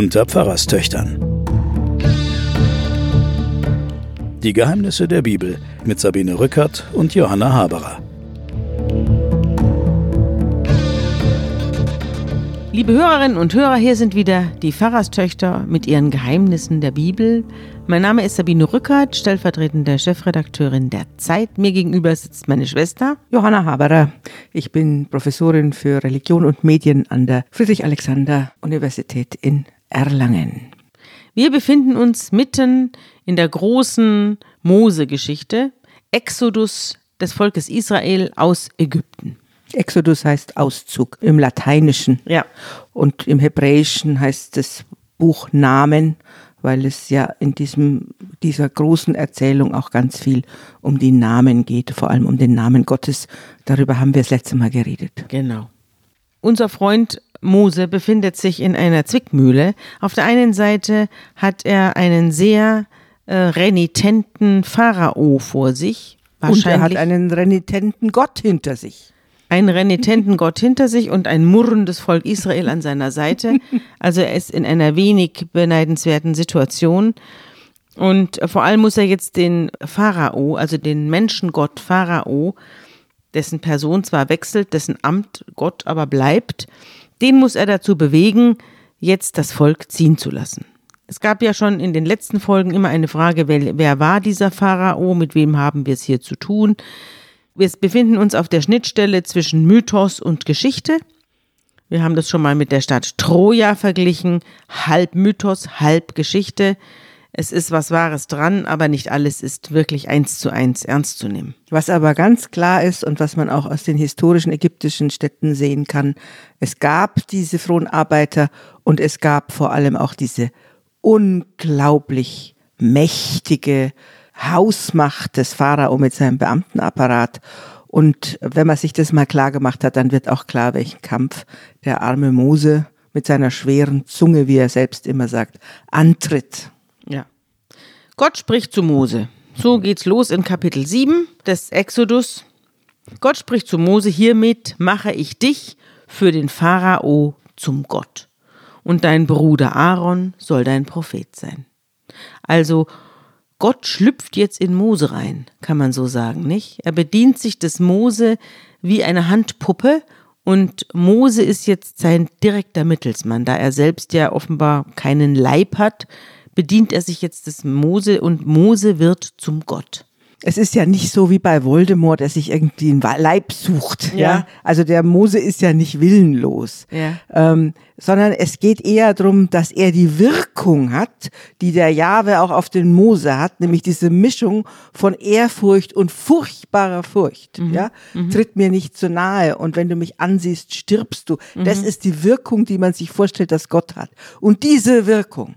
unter Pfarrerstöchtern. Die Geheimnisse der Bibel mit Sabine Rückert und Johanna Haberer. Liebe Hörerinnen und Hörer, hier sind wieder die Pfarrerstöchter mit ihren Geheimnissen der Bibel. Mein Name ist Sabine Rückert, stellvertretende Chefredakteurin der Zeit. Mir gegenüber sitzt meine Schwester Johanna Haberer. Ich bin Professorin für Religion und Medien an der Friedrich-Alexander-Universität in Erlangen. Wir befinden uns mitten in der großen Mose-Geschichte, Exodus des Volkes Israel aus Ägypten. Exodus heißt Auszug im Lateinischen. Ja. Und im Hebräischen heißt das Buch Namen, weil es ja in diesem, dieser großen Erzählung auch ganz viel um die Namen geht, vor allem um den Namen Gottes. Darüber haben wir das letzte Mal geredet. Genau. Unser Freund Mose befindet sich in einer Zwickmühle. Auf der einen Seite hat er einen sehr äh, renitenten Pharao vor sich. Und er hat einen renitenten Gott hinter sich einen renitenten Gott hinter sich und ein murrendes Volk Israel an seiner Seite. Also er ist in einer wenig beneidenswerten Situation. Und vor allem muss er jetzt den Pharao, also den Menschengott Pharao, dessen Person zwar wechselt, dessen Amt Gott aber bleibt, den muss er dazu bewegen, jetzt das Volk ziehen zu lassen. Es gab ja schon in den letzten Folgen immer eine Frage, wer, wer war dieser Pharao, mit wem haben wir es hier zu tun? Wir befinden uns auf der Schnittstelle zwischen Mythos und Geschichte. Wir haben das schon mal mit der Stadt Troja verglichen. Halb Mythos, halb Geschichte. Es ist was Wahres dran, aber nicht alles ist wirklich eins zu eins ernst zu nehmen. Was aber ganz klar ist und was man auch aus den historischen ägyptischen Städten sehen kann, es gab diese Fronarbeiter und es gab vor allem auch diese unglaublich mächtige Hausmacht des Pharao mit seinem Beamtenapparat. Und wenn man sich das mal klar gemacht hat, dann wird auch klar, welchen Kampf der arme Mose mit seiner schweren Zunge, wie er selbst immer sagt, antritt. Gott spricht zu Mose. So geht's los in Kapitel 7 des Exodus. Gott spricht zu Mose, hiermit mache ich dich für den Pharao zum Gott. Und dein Bruder Aaron soll dein Prophet sein. Also Gott schlüpft jetzt in Mose rein, kann man so sagen, nicht? Er bedient sich des Mose wie eine Handpuppe und Mose ist jetzt sein direkter Mittelsmann. Da er selbst ja offenbar keinen Leib hat, bedient er sich jetzt des Mose und Mose wird zum Gott es ist ja nicht so wie bei Voldemort, der sich irgendwie einen Leib sucht. Ja. ja? Also der Mose ist ja nicht willenlos. Ja. Ähm, sondern es geht eher darum, dass er die Wirkung hat, die der Jahwe auch auf den Mose hat, nämlich diese Mischung von Ehrfurcht und furchtbarer Furcht. Mhm. Ja? Mhm. Tritt mir nicht zu nahe und wenn du mich ansiehst, stirbst du. Mhm. Das ist die Wirkung, die man sich vorstellt, dass Gott hat. Und diese Wirkung,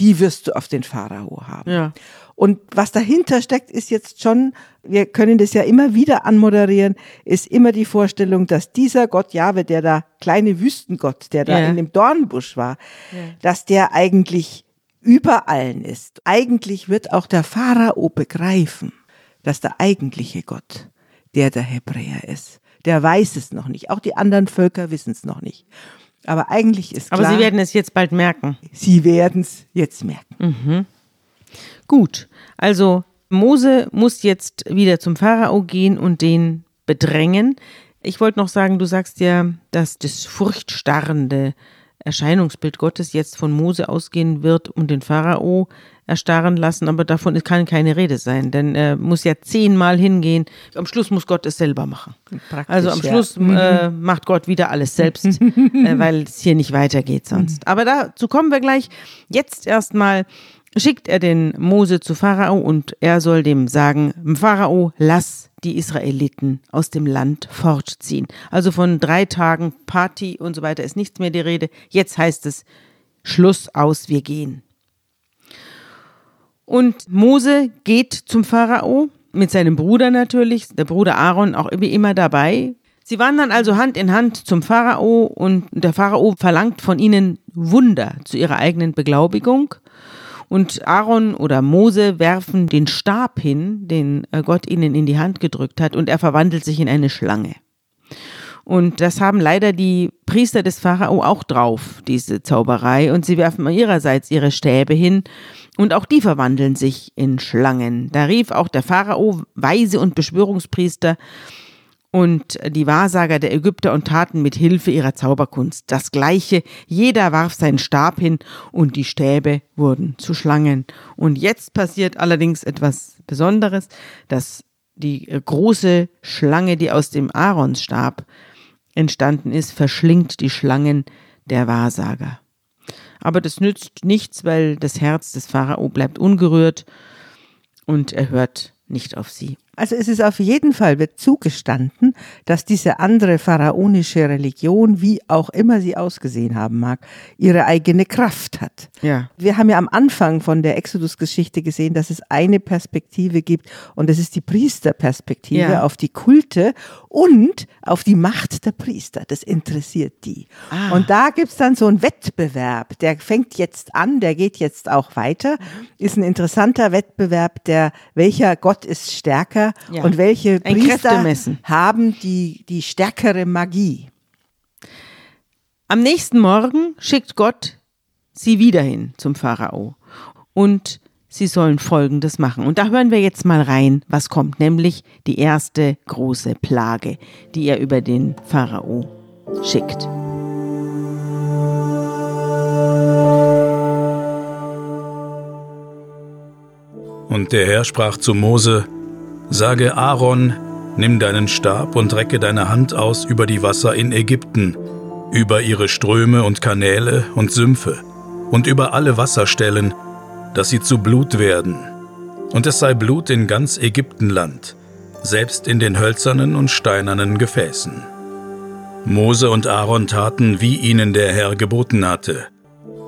die wirst du auf den Pharao haben. Ja. Und was dahinter steckt, ist jetzt schon, wir können das ja immer wieder anmoderieren, ist immer die Vorstellung, dass dieser Gott Jahwe, der da kleine Wüstengott, der da ja. in dem Dornbusch war, ja. dass der eigentlich über allen ist. Eigentlich wird auch der Pharao begreifen, dass der eigentliche Gott der der Hebräer ist. Der weiß es noch nicht. Auch die anderen Völker wissen es noch nicht. Aber eigentlich ist klar. Aber Sie werden es jetzt bald merken. Sie werden es jetzt merken. Mhm. Gut, also Mose muss jetzt wieder zum Pharao gehen und den bedrängen. Ich wollte noch sagen, du sagst ja, dass das furchtstarrende Erscheinungsbild Gottes jetzt von Mose ausgehen wird und den Pharao erstarren lassen, aber davon kann keine Rede sein, denn er muss ja zehnmal hingehen. Am Schluss muss Gott es selber machen. Praktisch, also am Schluss ja. äh, macht Gott wieder alles selbst, äh, weil es hier nicht weitergeht sonst. Aber dazu kommen wir gleich. Jetzt erstmal schickt er den Mose zu Pharao und er soll dem sagen, Pharao, lass die Israeliten aus dem Land fortziehen. Also von drei Tagen Party und so weiter ist nichts mehr die Rede. Jetzt heißt es Schluss aus, wir gehen. Und Mose geht zum Pharao mit seinem Bruder natürlich, der Bruder Aaron auch wie immer dabei. Sie wandern also Hand in Hand zum Pharao und der Pharao verlangt von ihnen Wunder zu ihrer eigenen Beglaubigung. Und Aaron oder Mose werfen den Stab hin, den äh, Gott ihnen in die Hand gedrückt hat, und er verwandelt sich in eine Schlange. Und das haben leider die Priester des Pharao auch drauf, diese Zauberei. Und sie werfen ihrerseits ihre Stäbe hin. Und auch die verwandeln sich in Schlangen. Da rief auch der Pharao Weise und Beschwörungspriester und die Wahrsager der Ägypter und taten mit Hilfe ihrer Zauberkunst das Gleiche. Jeder warf seinen Stab hin und die Stäbe wurden zu Schlangen. Und jetzt passiert allerdings etwas Besonderes, dass die große Schlange, die aus dem Aaronstab entstanden ist, verschlingt die Schlangen der Wahrsager. Aber das nützt nichts, weil das Herz des Pharao bleibt ungerührt und er hört nicht auf sie. Also es ist auf jeden Fall wird zugestanden, dass diese andere pharaonische Religion, wie auch immer sie ausgesehen haben mag, ihre eigene Kraft hat. Ja. Wir haben ja am Anfang von der Exodus-Geschichte gesehen, dass es eine Perspektive gibt und das ist die Priesterperspektive ja. auf die Kulte und auf die Macht der Priester. Das interessiert die. Ah. Und da gibt's dann so einen Wettbewerb, der fängt jetzt an, der geht jetzt auch weiter, ist ein interessanter Wettbewerb, der welcher Gott ist stärker ja. und welche Ein Priester haben die, die stärkere Magie. Am nächsten Morgen schickt Gott sie wieder hin zum Pharao und sie sollen Folgendes machen. Und da hören wir jetzt mal rein, was kommt, nämlich die erste große Plage, die er über den Pharao schickt. Und der Herr sprach zu Mose, Sage Aaron, nimm deinen Stab und recke deine Hand aus über die Wasser in Ägypten, über ihre Ströme und Kanäle und Sümpfe und über alle Wasserstellen, dass sie zu Blut werden. Und es sei Blut in ganz Ägyptenland, selbst in den hölzernen und steinernen Gefäßen. Mose und Aaron taten, wie ihnen der Herr geboten hatte.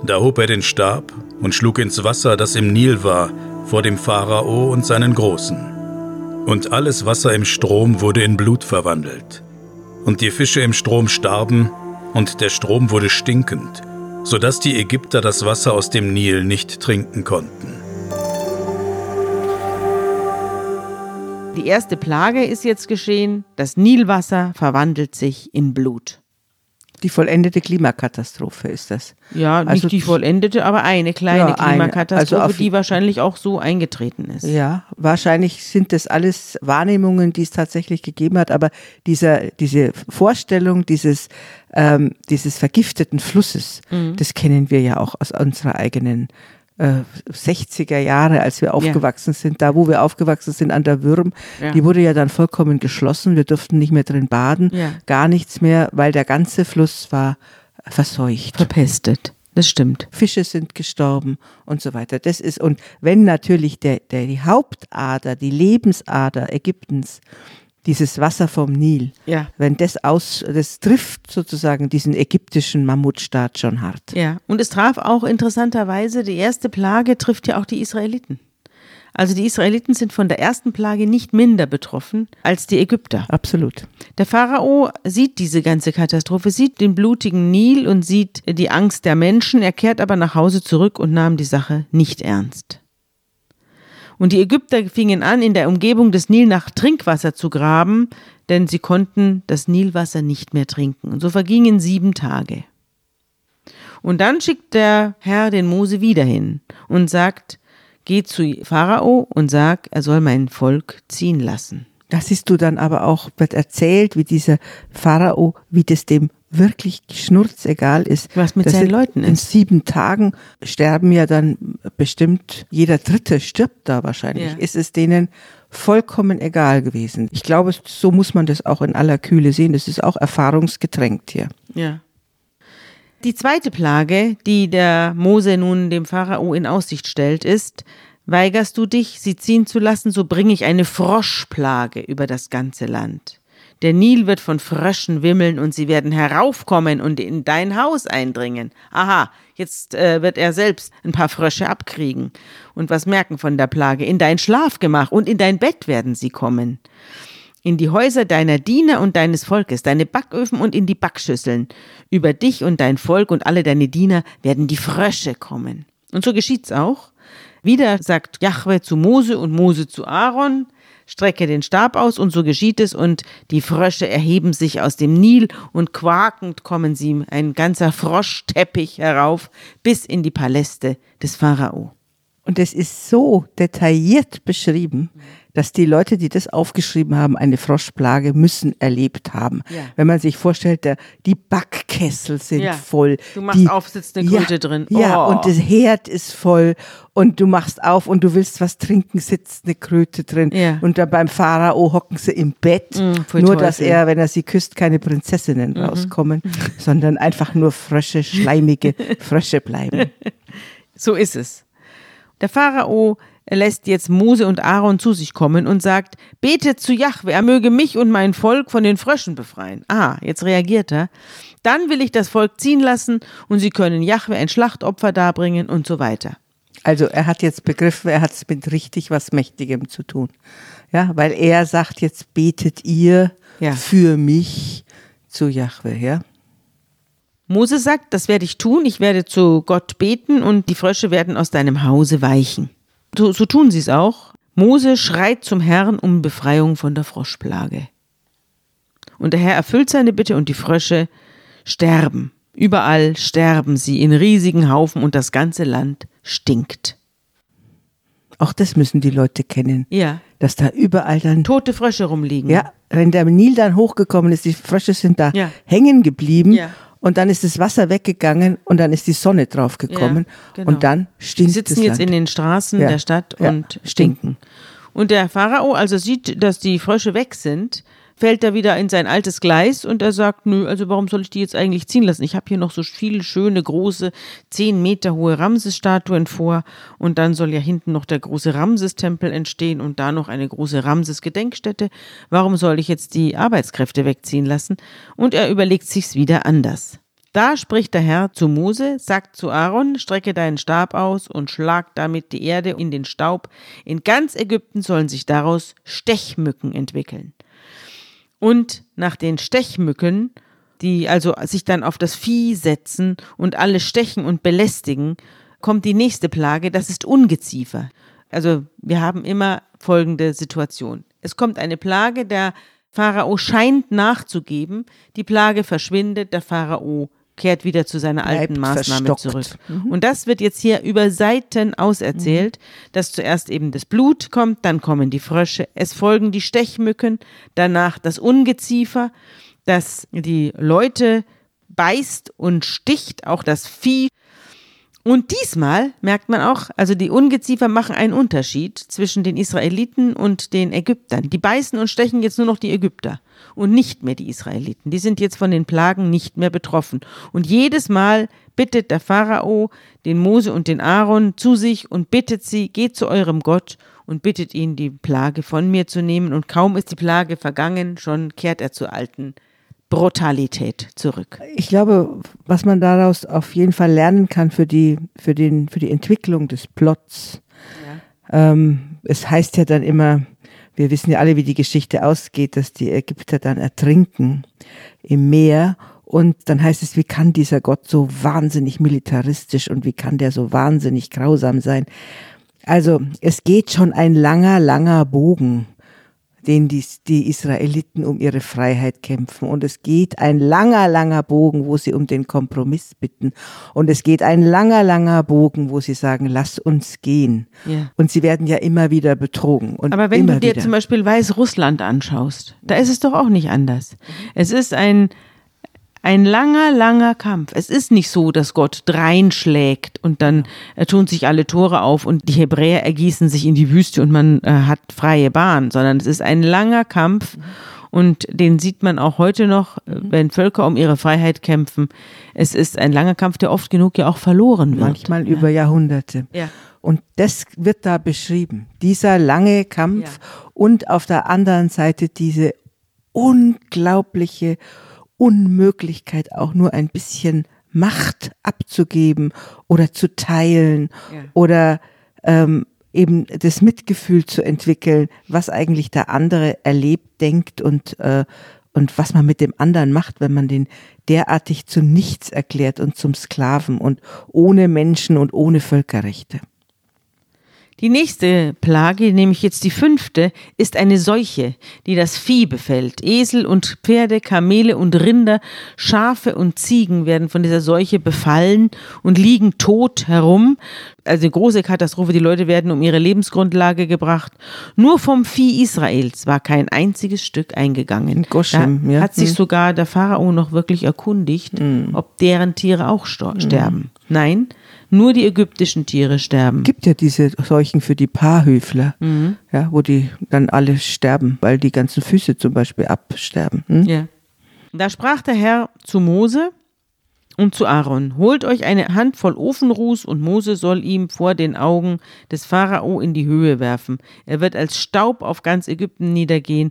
Da hob er den Stab und schlug ins Wasser, das im Nil war, vor dem Pharao und seinen Großen. Und alles Wasser im Strom wurde in Blut verwandelt. Und die Fische im Strom starben, und der Strom wurde stinkend, sodass die Ägypter das Wasser aus dem Nil nicht trinken konnten. Die erste Plage ist jetzt geschehen, das Nilwasser verwandelt sich in Blut. Die vollendete Klimakatastrophe ist das. Ja, also nicht die vollendete, aber eine kleine ja, Klimakatastrophe, also die wahrscheinlich auch so eingetreten ist. Ja, wahrscheinlich sind das alles Wahrnehmungen, die es tatsächlich gegeben hat, aber dieser, diese Vorstellung dieses, ähm, dieses vergifteten Flusses, mhm. das kennen wir ja auch aus unserer eigenen 60er äh, Jahre, als wir aufgewachsen ja. sind, da wo wir aufgewachsen sind an der Würm, ja. die wurde ja dann vollkommen geschlossen. Wir durften nicht mehr drin baden, ja. gar nichts mehr, weil der ganze Fluss war verseucht. Verpestet. Das stimmt. Fische sind gestorben und so weiter. Das ist, und wenn natürlich der, der, die Hauptader, die Lebensader Ägyptens dieses Wasser vom Nil, ja. wenn das aus, das trifft sozusagen diesen ägyptischen Mammutstaat schon hart. Ja, und es traf auch interessanterweise, die erste Plage trifft ja auch die Israeliten. Also die Israeliten sind von der ersten Plage nicht minder betroffen als die Ägypter. Absolut. Der Pharao sieht diese ganze Katastrophe, sieht den blutigen Nil und sieht die Angst der Menschen. Er kehrt aber nach Hause zurück und nahm die Sache nicht ernst. Und die Ägypter fingen an, in der Umgebung des Nil nach Trinkwasser zu graben, denn sie konnten das Nilwasser nicht mehr trinken. Und so vergingen sieben Tage. Und dann schickt der Herr den Mose wieder hin und sagt, geh zu Pharao und sag, er soll mein Volk ziehen lassen. Da siehst du dann aber auch, wird erzählt, wie dieser Pharao, wie das dem wirklich schnurzegal ist. Was mit seinen Leuten ist. In sieben Tagen sterben ja dann bestimmt, jeder Dritte stirbt da wahrscheinlich. Ja. Ist es denen vollkommen egal gewesen. Ich glaube, so muss man das auch in aller Kühle sehen. Das ist auch erfahrungsgetränkt hier. Ja. Die zweite Plage, die der Mose nun dem Pharao in Aussicht stellt, ist, weigerst du dich, sie ziehen zu lassen, so bringe ich eine Froschplage über das ganze Land. Der Nil wird von Fröschen wimmeln und sie werden heraufkommen und in dein Haus eindringen. Aha, jetzt äh, wird er selbst ein paar Frösche abkriegen und was merken von der Plage. In dein Schlafgemach und in dein Bett werden sie kommen. In die Häuser deiner Diener und deines Volkes, deine Backöfen und in die Backschüsseln. Über dich und dein Volk und alle deine Diener werden die Frösche kommen. Und so geschieht's auch. Wieder sagt Jahwe zu Mose und Mose zu Aaron, strecke den Stab aus und so geschieht es und die Frösche erheben sich aus dem Nil und quakend kommen sie, ein ganzer Froschteppich herauf, bis in die Paläste des Pharao. Und es ist so detailliert beschrieben, dass die Leute, die das aufgeschrieben haben, eine Froschplage müssen erlebt haben. Ja. Wenn man sich vorstellt, der, die Backkessel sind ja. voll. Du machst die, auf, sitzt eine Kröte ja, drin. Oh. Ja, und das Herd ist voll und du machst auf und du willst was trinken, sitzt eine Kröte drin. Ja. Und dann beim Pharao hocken sie im Bett. Mhm, nur, dass er, wenn er sie küsst, keine Prinzessinnen mhm. rauskommen, sondern einfach nur Frösche, schleimige Frösche bleiben. So ist es. Der Pharao lässt jetzt Mose und Aaron zu sich kommen und sagt, betet zu Jahwe, er möge mich und mein Volk von den Fröschen befreien. Ah, jetzt reagiert er. Dann will ich das Volk ziehen lassen und sie können Jahwe ein Schlachtopfer darbringen und so weiter. Also er hat jetzt begriffen, er hat es mit richtig was Mächtigem zu tun. Ja, weil er sagt, jetzt betet ihr ja. für mich zu Jahwe, ja. Mose sagt, das werde ich tun, ich werde zu Gott beten und die Frösche werden aus deinem Hause weichen. So, so tun sie es auch. Mose schreit zum Herrn um Befreiung von der Froschplage. Und der Herr erfüllt seine Bitte und die Frösche sterben. Überall sterben sie in riesigen Haufen und das ganze Land stinkt. Auch das müssen die Leute kennen. Ja. Dass da überall dann. Tote Frösche rumliegen. Ja, wenn der Nil dann hochgekommen ist, die Frösche sind da ja. hängen geblieben. Ja und dann ist das Wasser weggegangen und dann ist die Sonne draufgekommen ja, genau. und dann stinkt. Die sitzen jetzt Land. in den Straßen ja. der Stadt und stinken. Und der Pharao also sieht, dass die Frösche weg sind, fällt er wieder in sein altes Gleis und er sagt, nö, also warum soll ich die jetzt eigentlich ziehen lassen? Ich habe hier noch so viele schöne, große, zehn Meter hohe Ramses-Statuen vor und dann soll ja hinten noch der große Ramses-Tempel entstehen und da noch eine große Ramses-Gedenkstätte. Warum soll ich jetzt die Arbeitskräfte wegziehen lassen? Und er überlegt sich's wieder anders. Da spricht der Herr zu Mose, sagt zu Aaron, strecke deinen Stab aus und schlag damit die Erde in den Staub. In ganz Ägypten sollen sich daraus Stechmücken entwickeln. Und nach den Stechmücken, die also sich dann auf das Vieh setzen und alle stechen und belästigen, kommt die nächste Plage, das ist Ungeziefer. Also wir haben immer folgende Situation. Es kommt eine Plage, der Pharao scheint nachzugeben, die Plage verschwindet, der Pharao kehrt wieder zu seiner alten Maßnahme verstockt. zurück. Mhm. Und das wird jetzt hier über Seiten auserzählt, mhm. dass zuerst eben das Blut kommt, dann kommen die Frösche, es folgen die Stechmücken, danach das Ungeziefer, das die Leute beißt und sticht, auch das Vieh. Und diesmal merkt man auch, also die Ungeziefer machen einen Unterschied zwischen den Israeliten und den Ägyptern. Die beißen und stechen jetzt nur noch die Ägypter und nicht mehr die Israeliten. Die sind jetzt von den Plagen nicht mehr betroffen. Und jedes Mal bittet der Pharao den Mose und den Aaron zu sich und bittet sie, geht zu eurem Gott und bittet ihn, die Plage von mir zu nehmen. Und kaum ist die Plage vergangen, schon kehrt er zur alten Brutalität zurück. Ich glaube, was man daraus auf jeden Fall lernen kann für die, für den, für die Entwicklung des Plots. Ja. Ähm, es heißt ja dann immer, wir wissen ja alle, wie die Geschichte ausgeht, dass die Ägypter dann ertrinken im Meer. Und dann heißt es, wie kann dieser Gott so wahnsinnig militaristisch und wie kann der so wahnsinnig grausam sein? Also es geht schon ein langer, langer Bogen den die, die Israeliten um ihre Freiheit kämpfen. Und es geht ein langer, langer Bogen, wo sie um den Kompromiss bitten. Und es geht ein langer, langer Bogen, wo sie sagen, lass uns gehen. Ja. Und sie werden ja immer wieder betrogen. Aber wenn du dir wieder. zum Beispiel Weißrussland anschaust, da ist es doch auch nicht anders. Es ist ein, ein langer, langer Kampf. Es ist nicht so, dass Gott dreinschlägt und dann äh, tun sich alle Tore auf und die Hebräer ergießen sich in die Wüste und man äh, hat freie Bahn, sondern es ist ein langer Kampf und den sieht man auch heute noch, äh, wenn Völker um ihre Freiheit kämpfen. Es ist ein langer Kampf, der oft genug ja auch verloren wird. Manchmal ja. über Jahrhunderte. Ja. Und das wird da beschrieben. Dieser lange Kampf ja. und auf der anderen Seite diese unglaubliche Unmöglichkeit, auch nur ein bisschen Macht abzugeben oder zu teilen ja. oder ähm, eben das Mitgefühl zu entwickeln, was eigentlich der andere erlebt, denkt und, äh, und was man mit dem anderen macht, wenn man den derartig zu nichts erklärt und zum Sklaven und ohne Menschen und ohne Völkerrechte. Die nächste Plage, nämlich jetzt die fünfte, ist eine Seuche, die das Vieh befällt. Esel und Pferde, Kamele und Rinder, Schafe und Ziegen werden von dieser Seuche befallen und liegen tot herum. Also eine große Katastrophe, die Leute werden um ihre Lebensgrundlage gebracht. Nur vom Vieh Israels war kein einziges Stück eingegangen. Goshen, da ja. hat sich Hm. sogar der Pharao noch wirklich erkundigt, ob deren Tiere auch sto- sterben. Nein, nur die ägyptischen Tiere sterben. gibt ja diese Seuchen für die Paarhöfler, Mhm. ja, wo die dann alle sterben, weil die ganzen Füße zum Beispiel absterben. Hm? Ja. Da sprach der Herr zu Mose und zu Aaron: Holt euch eine Handvoll Ofenruß und Mose soll ihm vor den Augen des Pharao in die Höhe werfen. Er wird als Staub auf ganz Ägypten niedergehen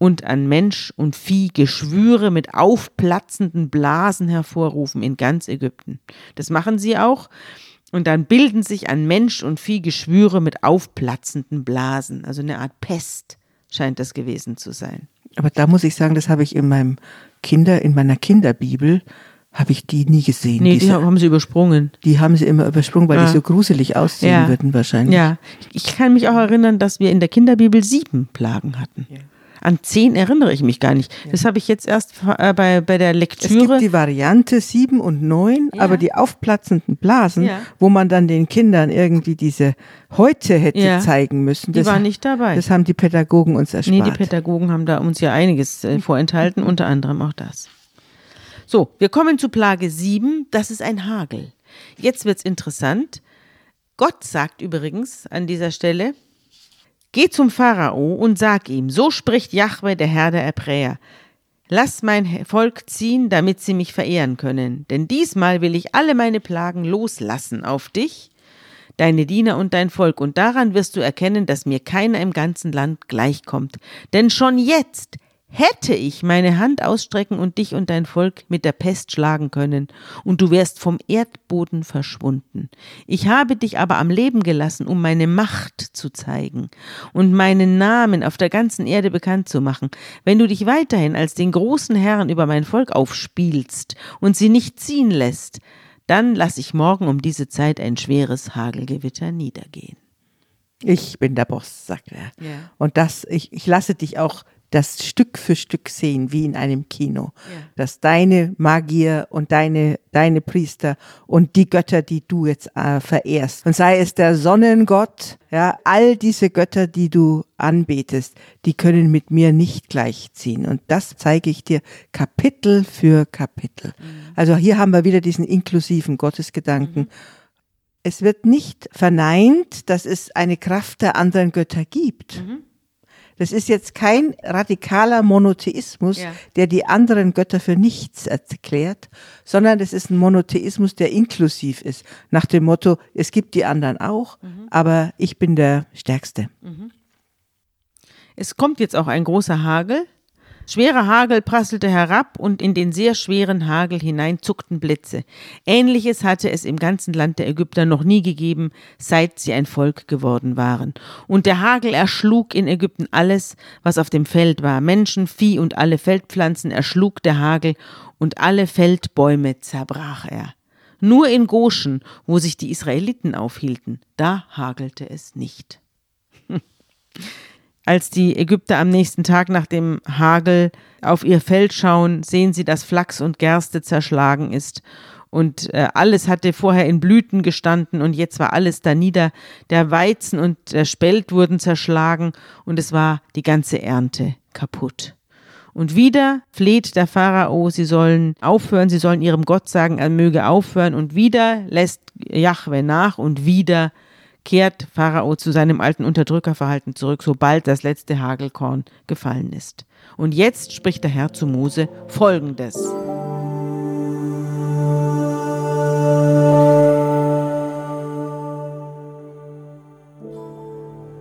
und an Mensch und Vieh Geschwüre mit aufplatzenden Blasen hervorrufen in ganz Ägypten. Das machen sie auch. Und dann bilden sich an Mensch und Vieh Geschwüre mit aufplatzenden Blasen. Also eine Art Pest scheint das gewesen zu sein. Aber da muss ich sagen, das habe ich in meinem Kinder, in meiner Kinderbibel, habe ich die nie gesehen. Nee, die Diese, haben sie übersprungen. die haben sie immer übersprungen, weil Ah. die so gruselig aussehen Ja. würden wahrscheinlich. Ja, ich kann mich auch erinnern, dass wir in der Kinderbibel sieben Plagen hatten. An zehn erinnere ich mich gar nicht. Das habe ich jetzt erst äh, bei, bei der Es Lektüre. gibt die Variante 7 und 9, Ja. aber die aufplatzenden Blasen, Ja. wo man dann den Kindern irgendwie diese Häute hätte Ja. zeigen müssen, Die das, waren nicht dabei. das haben die Pädagogen uns erspart. nee, die Pädagogen haben da uns ja einiges äh, vorenthalten, unter anderem auch das. So, wir kommen zu Plage 7, das ist ein Hagel. Jetzt wird's interessant. Gott sagt übrigens an dieser Stelle, Geh zum Pharao und sag ihm, so spricht Jahwe, der Herr der Hebräer. Lass mein Volk ziehen, damit sie mich verehren können. Denn diesmal will ich alle meine Plagen loslassen auf dich, deine Diener und dein Volk. Und daran wirst du erkennen, dass mir keiner im ganzen Land gleichkommt. Denn schon jetzt hätte ich meine Hand ausstrecken und dich und dein Volk mit der Pest schlagen können, und du wärst vom Erdboden verschwunden. Ich habe dich aber am Leben gelassen, um meine Macht zu zeigen und meinen Namen auf der ganzen Erde bekannt zu machen. Wenn du dich weiterhin als den großen Herrn über mein Volk aufspielst und sie nicht ziehen lässt, dann lass ich morgen um diese Zeit ein schweres Hagelgewitter niedergehen. Ich bin der Boss, sagt er. Ja. Und das, ich, ich lasse dich auch das Stück für Stück sehen, wie in einem Kino. Ja. Dass deine Magier und deine, deine Priester und die Götter, die du jetzt äh, verehrst, und sei es der Sonnengott, ja, all diese Götter, die du anbetest, die können mit mir nicht gleichziehen. Und das zeige ich dir Kapitel für Kapitel. Also hier haben wir wieder diesen inklusiven Gottesgedanken. Es wird nicht verneint, dass es eine Kraft der anderen Götter gibt. Das ist jetzt kein radikaler Monotheismus, Ja. der die anderen Götter für nichts erklärt, sondern das ist ein Monotheismus, der inklusiv ist. Nach dem Motto, es gibt die anderen auch, aber ich bin der Stärkste. Es kommt jetzt auch ein großer Hagel. Schwerer Hagel prasselte herab und in den sehr schweren Hagel hinein zuckten Blitze. Ähnliches hatte es im ganzen Land der Ägypter noch nie gegeben, seit sie ein Volk geworden waren. Und der Hagel erschlug in Ägypten alles, was auf dem Feld war. Menschen, Vieh und alle Feldpflanzen erschlug der Hagel und alle Feldbäume zerbrach er. Nur in Goshen, wo sich die Israeliten aufhielten, da hagelte es nicht. Als die Ägypter am nächsten Tag nach dem Hagel auf ihr Feld schauen, sehen sie, dass Flachs und Gerste zerschlagen ist. Und äh, alles hatte vorher in Blüten gestanden und jetzt war alles da nieder. Der Weizen und der Spelt wurden zerschlagen und es war die ganze Ernte kaputt. Und wieder fleht der Pharao, sie sollen aufhören, sie sollen ihrem Gott sagen, er möge aufhören. Und wieder lässt Jahwe nach und wieder kehrt Pharao zu seinem alten Unterdrückerverhalten zurück, sobald das letzte Hagelkorn gefallen ist. Und jetzt spricht der Herr zu Mose folgendes.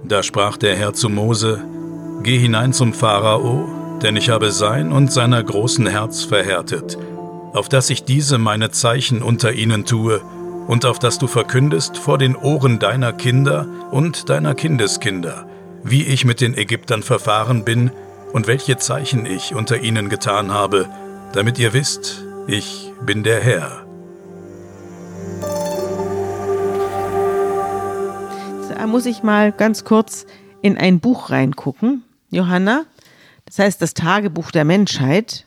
Da sprach der Herr zu Mose, Geh hinein zum Pharao, denn ich habe sein und seiner großen Herz verhärtet, auf dass ich diese meine Zeichen unter ihnen tue, und auf dass du verkündest vor den Ohren deiner Kinder und deiner Kindeskinder, wie ich mit den Ägyptern verfahren bin und welche Zeichen ich unter ihnen getan habe, damit ihr wisst, ich bin der Herr. muss ich mal ganz kurz in ein Buch reingucken, Johanna. Das heißt das Tagebuch der Menschheit.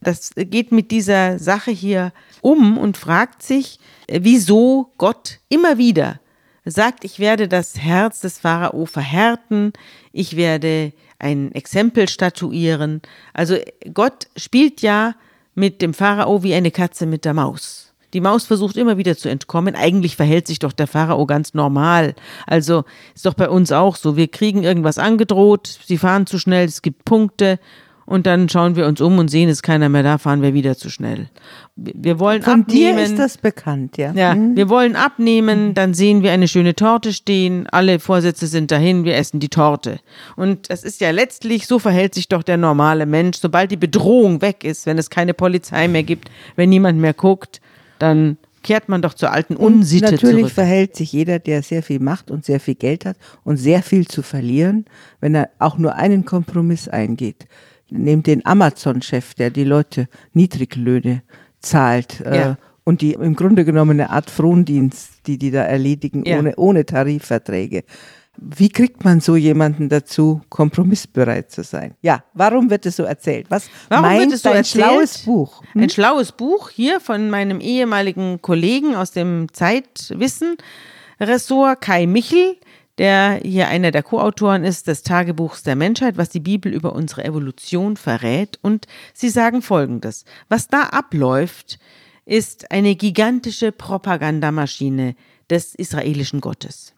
Das geht mit dieser Sache hier um und fragt sich, wieso Gott immer wieder sagt, ich werde das Herz des Pharao verhärten, ich werde ein Exempel statuieren. Also Gott spielt ja mit dem Pharao wie eine Katze mit der Maus. Die Maus versucht immer wieder zu entkommen. Eigentlich verhält sich doch der Pharao ganz normal. Also ist doch bei uns auch so. Wir kriegen irgendwas angedroht, sie fahren zu schnell, es gibt Punkte und dann schauen wir uns um und sehen, es ist keiner mehr da, fahren wir wieder zu schnell. Wir wollen Von abnehmen. dir ist das bekannt, ja. Ja, Mhm. wir wollen abnehmen, dann sehen wir eine schöne Torte stehen, alle Vorsätze sind dahin, wir essen die Torte. Und das ist ja letztlich, so verhält sich doch der normale Mensch. Sobald die Bedrohung weg ist, wenn es keine Polizei mehr gibt, wenn niemand mehr guckt, dann kehrt man doch zur alten Und Unsitte natürlich zurück. verhält sich jeder, der sehr viel Macht und sehr viel Geld hat und sehr viel zu verlieren, wenn er auch nur einen Kompromiss eingeht. Nehmt den Amazon-Chef, der die Leute Niedriglöhne zahlt äh, Ja. und die im Grunde genommen eine Art Frondienst, die die da erledigen, Ja. ohne, ohne Tarifverträge. Wie kriegt man so jemanden dazu, kompromissbereit zu sein? Ja, warum wird es so erzählt? Was Warum meint wird es so dein erzählt? schlaues Buch? Ein schlaues Buch hier von meinem ehemaligen Kollegen aus dem Zeitwissen-Ressort, Kai Michel, der hier einer der Co-Autoren ist des Tagebuchs der Menschheit, was die Bibel über unsere Evolution verrät. Und sie sagen Folgendes. Was da abläuft, ist eine gigantische Propagandamaschine des israelischen Gottes.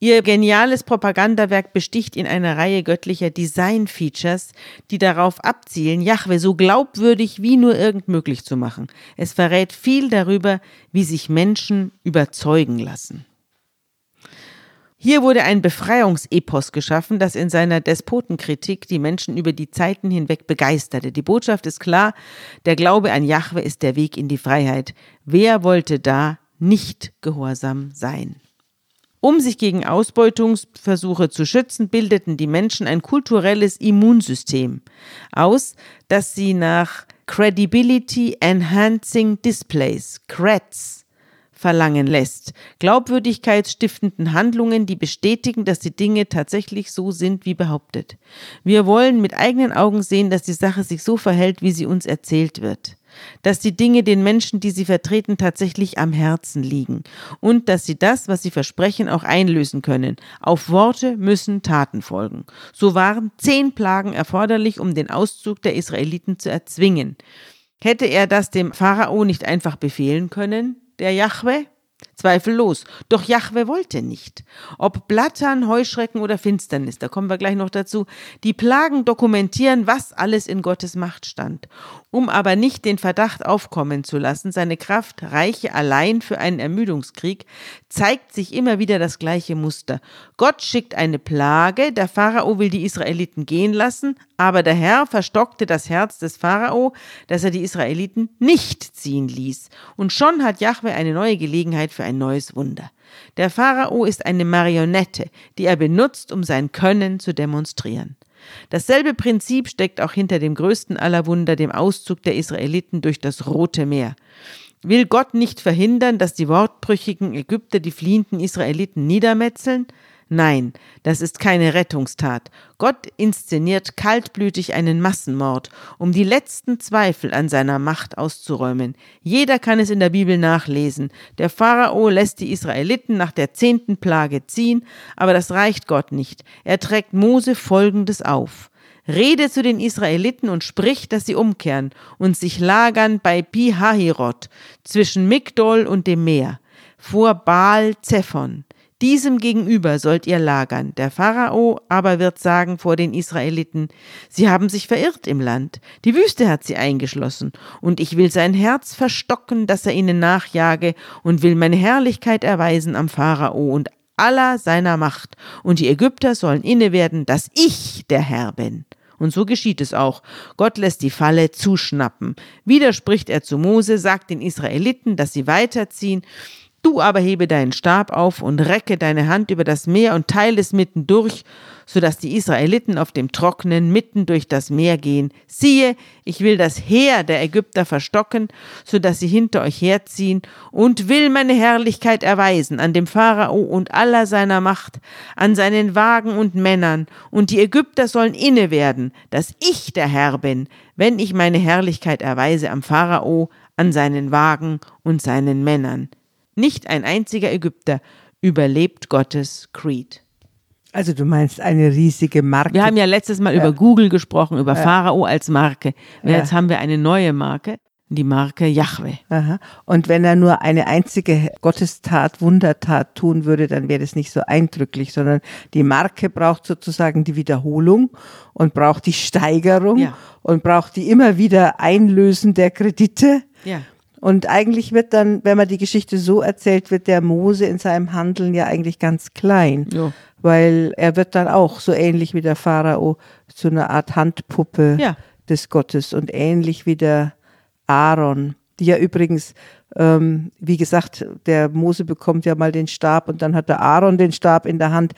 Ihr geniales Propagandawerk besticht in einer Reihe göttlicher Design-Features, die darauf abzielen, Jahwe so glaubwürdig wie nur irgend möglich zu machen. Es verrät viel darüber, wie sich Menschen überzeugen lassen. Hier wurde ein Befreiungsepos geschaffen, das in seiner Despotenkritik die Menschen über die Zeiten hinweg begeisterte. Die Botschaft ist klar, der Glaube an Jahwe ist der Weg in die Freiheit. Wer wollte da nicht gehorsam sein? Um sich gegen Ausbeutungsversuche zu schützen, bildeten die Menschen ein kulturelles Immunsystem aus, das sie nach Credibility Enhancing Displays, CREDs, verlangen lässt. Glaubwürdigkeitsstiftenden Handlungen, die bestätigen, dass die Dinge tatsächlich so sind, wie behauptet. Wir wollen mit eigenen Augen sehen, dass die Sache sich so verhält, wie sie uns erzählt wird dass die Dinge den Menschen, die sie vertreten, tatsächlich am Herzen liegen und dass sie das, was sie versprechen, auch einlösen können. Auf Worte müssen Taten folgen. So waren zehn Plagen erforderlich, um den Auszug der Israeliten zu erzwingen. Hätte er das dem Pharao nicht einfach befehlen können, der Jahwe? Zweifellos. Doch Jahwe wollte nicht. Ob Blattern, Heuschrecken oder Finsternis, da kommen wir gleich noch dazu. Die Plagen dokumentieren, was alles in Gottes Macht stand. Um aber nicht den Verdacht aufkommen zu lassen, seine Kraft reiche allein für einen Ermüdungskrieg, zeigt sich immer wieder das gleiche Muster. Gott schickt eine Plage, der Pharao will die Israeliten gehen lassen, aber der Herr verstockte das Herz des Pharao, dass er die Israeliten nicht ziehen ließ. Und schon hat Jahwe eine neue Gelegenheit für ein neues Wunder. Der Pharao ist eine Marionette, die er benutzt, um sein Können zu demonstrieren. Dasselbe Prinzip steckt auch hinter dem größten aller Wunder, dem Auszug der Israeliten durch das Rote Meer. Will Gott nicht verhindern, dass die wortbrüchigen Ägypter die fliehenden Israeliten niedermetzeln? Nein, das ist keine Rettungstat. Gott inszeniert kaltblütig einen Massenmord, um die letzten Zweifel an seiner Macht auszuräumen. Jeder kann es in der Bibel nachlesen. Der Pharao lässt die Israeliten nach der zehnten Plage ziehen, aber das reicht Gott nicht. Er trägt Mose Folgendes auf. Rede zu den Israeliten und sprich, dass sie umkehren und sich lagern bei Pi-Hahirot zwischen Migdol und dem Meer, vor Baal Zephon. Diesem gegenüber sollt ihr lagern. Der Pharao aber wird sagen vor den Israeliten, sie haben sich verirrt im Land. Die Wüste hat sie eingeschlossen. Und ich will sein Herz verstocken, dass er ihnen nachjage und will meine Herrlichkeit erweisen am Pharao und aller seiner Macht. Und die Ägypter sollen inne werden, dass ich der Herr bin. Und so geschieht es auch. Gott lässt die Falle zuschnappen. Wieder spricht er zu Mose, sagt den Israeliten, dass sie weiterziehen Du aber hebe deinen Stab auf und recke deine Hand über das Meer und teile es mitten durch, so dass die Israeliten auf dem Trocknen mitten durch das Meer gehen. Siehe, ich will das Heer der Ägypter verstocken, so dass sie hinter euch herziehen, und will meine Herrlichkeit erweisen an dem Pharao und aller seiner Macht, an seinen Wagen und Männern, und die Ägypter sollen inne werden, dass ich der Herr bin, wenn ich meine Herrlichkeit erweise am Pharao, an seinen Wagen und seinen Männern. Nicht ein einziger Ägypter überlebt Gottes Creed. Also du meinst eine riesige Marke. Wir haben ja letztes Mal ja. über Google gesprochen, über ja. Pharao als Marke. Ja. Jetzt haben wir eine neue Marke, die Marke Yahweh. Aha. Und wenn er nur eine einzige Gottestat, Wundertat tun würde, dann wäre das nicht so eindrücklich, sondern die Marke braucht sozusagen die Wiederholung und braucht die Steigerung und braucht die immer wieder Einlösen der Kredite. Ja. Und eigentlich wird dann, wenn man die Geschichte so erzählt, wird der Mose in seinem Handeln ja eigentlich ganz klein. Ja. Weil er wird dann auch so ähnlich wie der Pharao zu einer Art Handpuppe ja. des Gottes und ähnlich wie der Aaron, die ja übrigens, ähm, wie gesagt, der Mose bekommt ja mal den Stab und dann hat der Aaron den Stab in der Hand.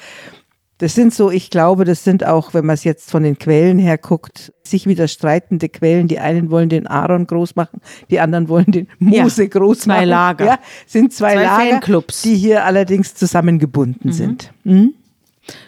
Das sind so, ich glaube, das sind auch, wenn man es jetzt von den Quellen her guckt, sich widerstreitende Quellen. Die einen wollen den Aaron groß machen, die anderen wollen den Mose ja, groß zwei machen. Zwei Lager. Ja, sind zwei, zwei Lager, Fanclubs. die hier allerdings zusammengebunden mhm. sind. Mhm.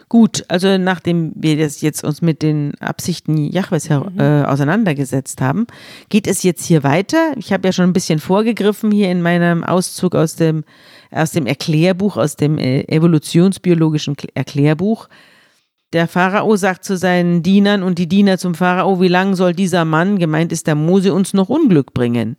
Gut, also nachdem wir das jetzt uns mit den Absichten Jahwes mhm. äh, auseinandergesetzt haben, geht es jetzt hier weiter. Ich habe ja schon ein bisschen vorgegriffen hier in meinem Auszug aus dem, aus dem Erklärbuch, aus dem äh, evolutionsbiologischen Erklärbuch. Der Pharao sagt zu seinen Dienern und die Diener zum Pharao, wie lang soll dieser Mann, gemeint ist der Mose, uns noch Unglück bringen?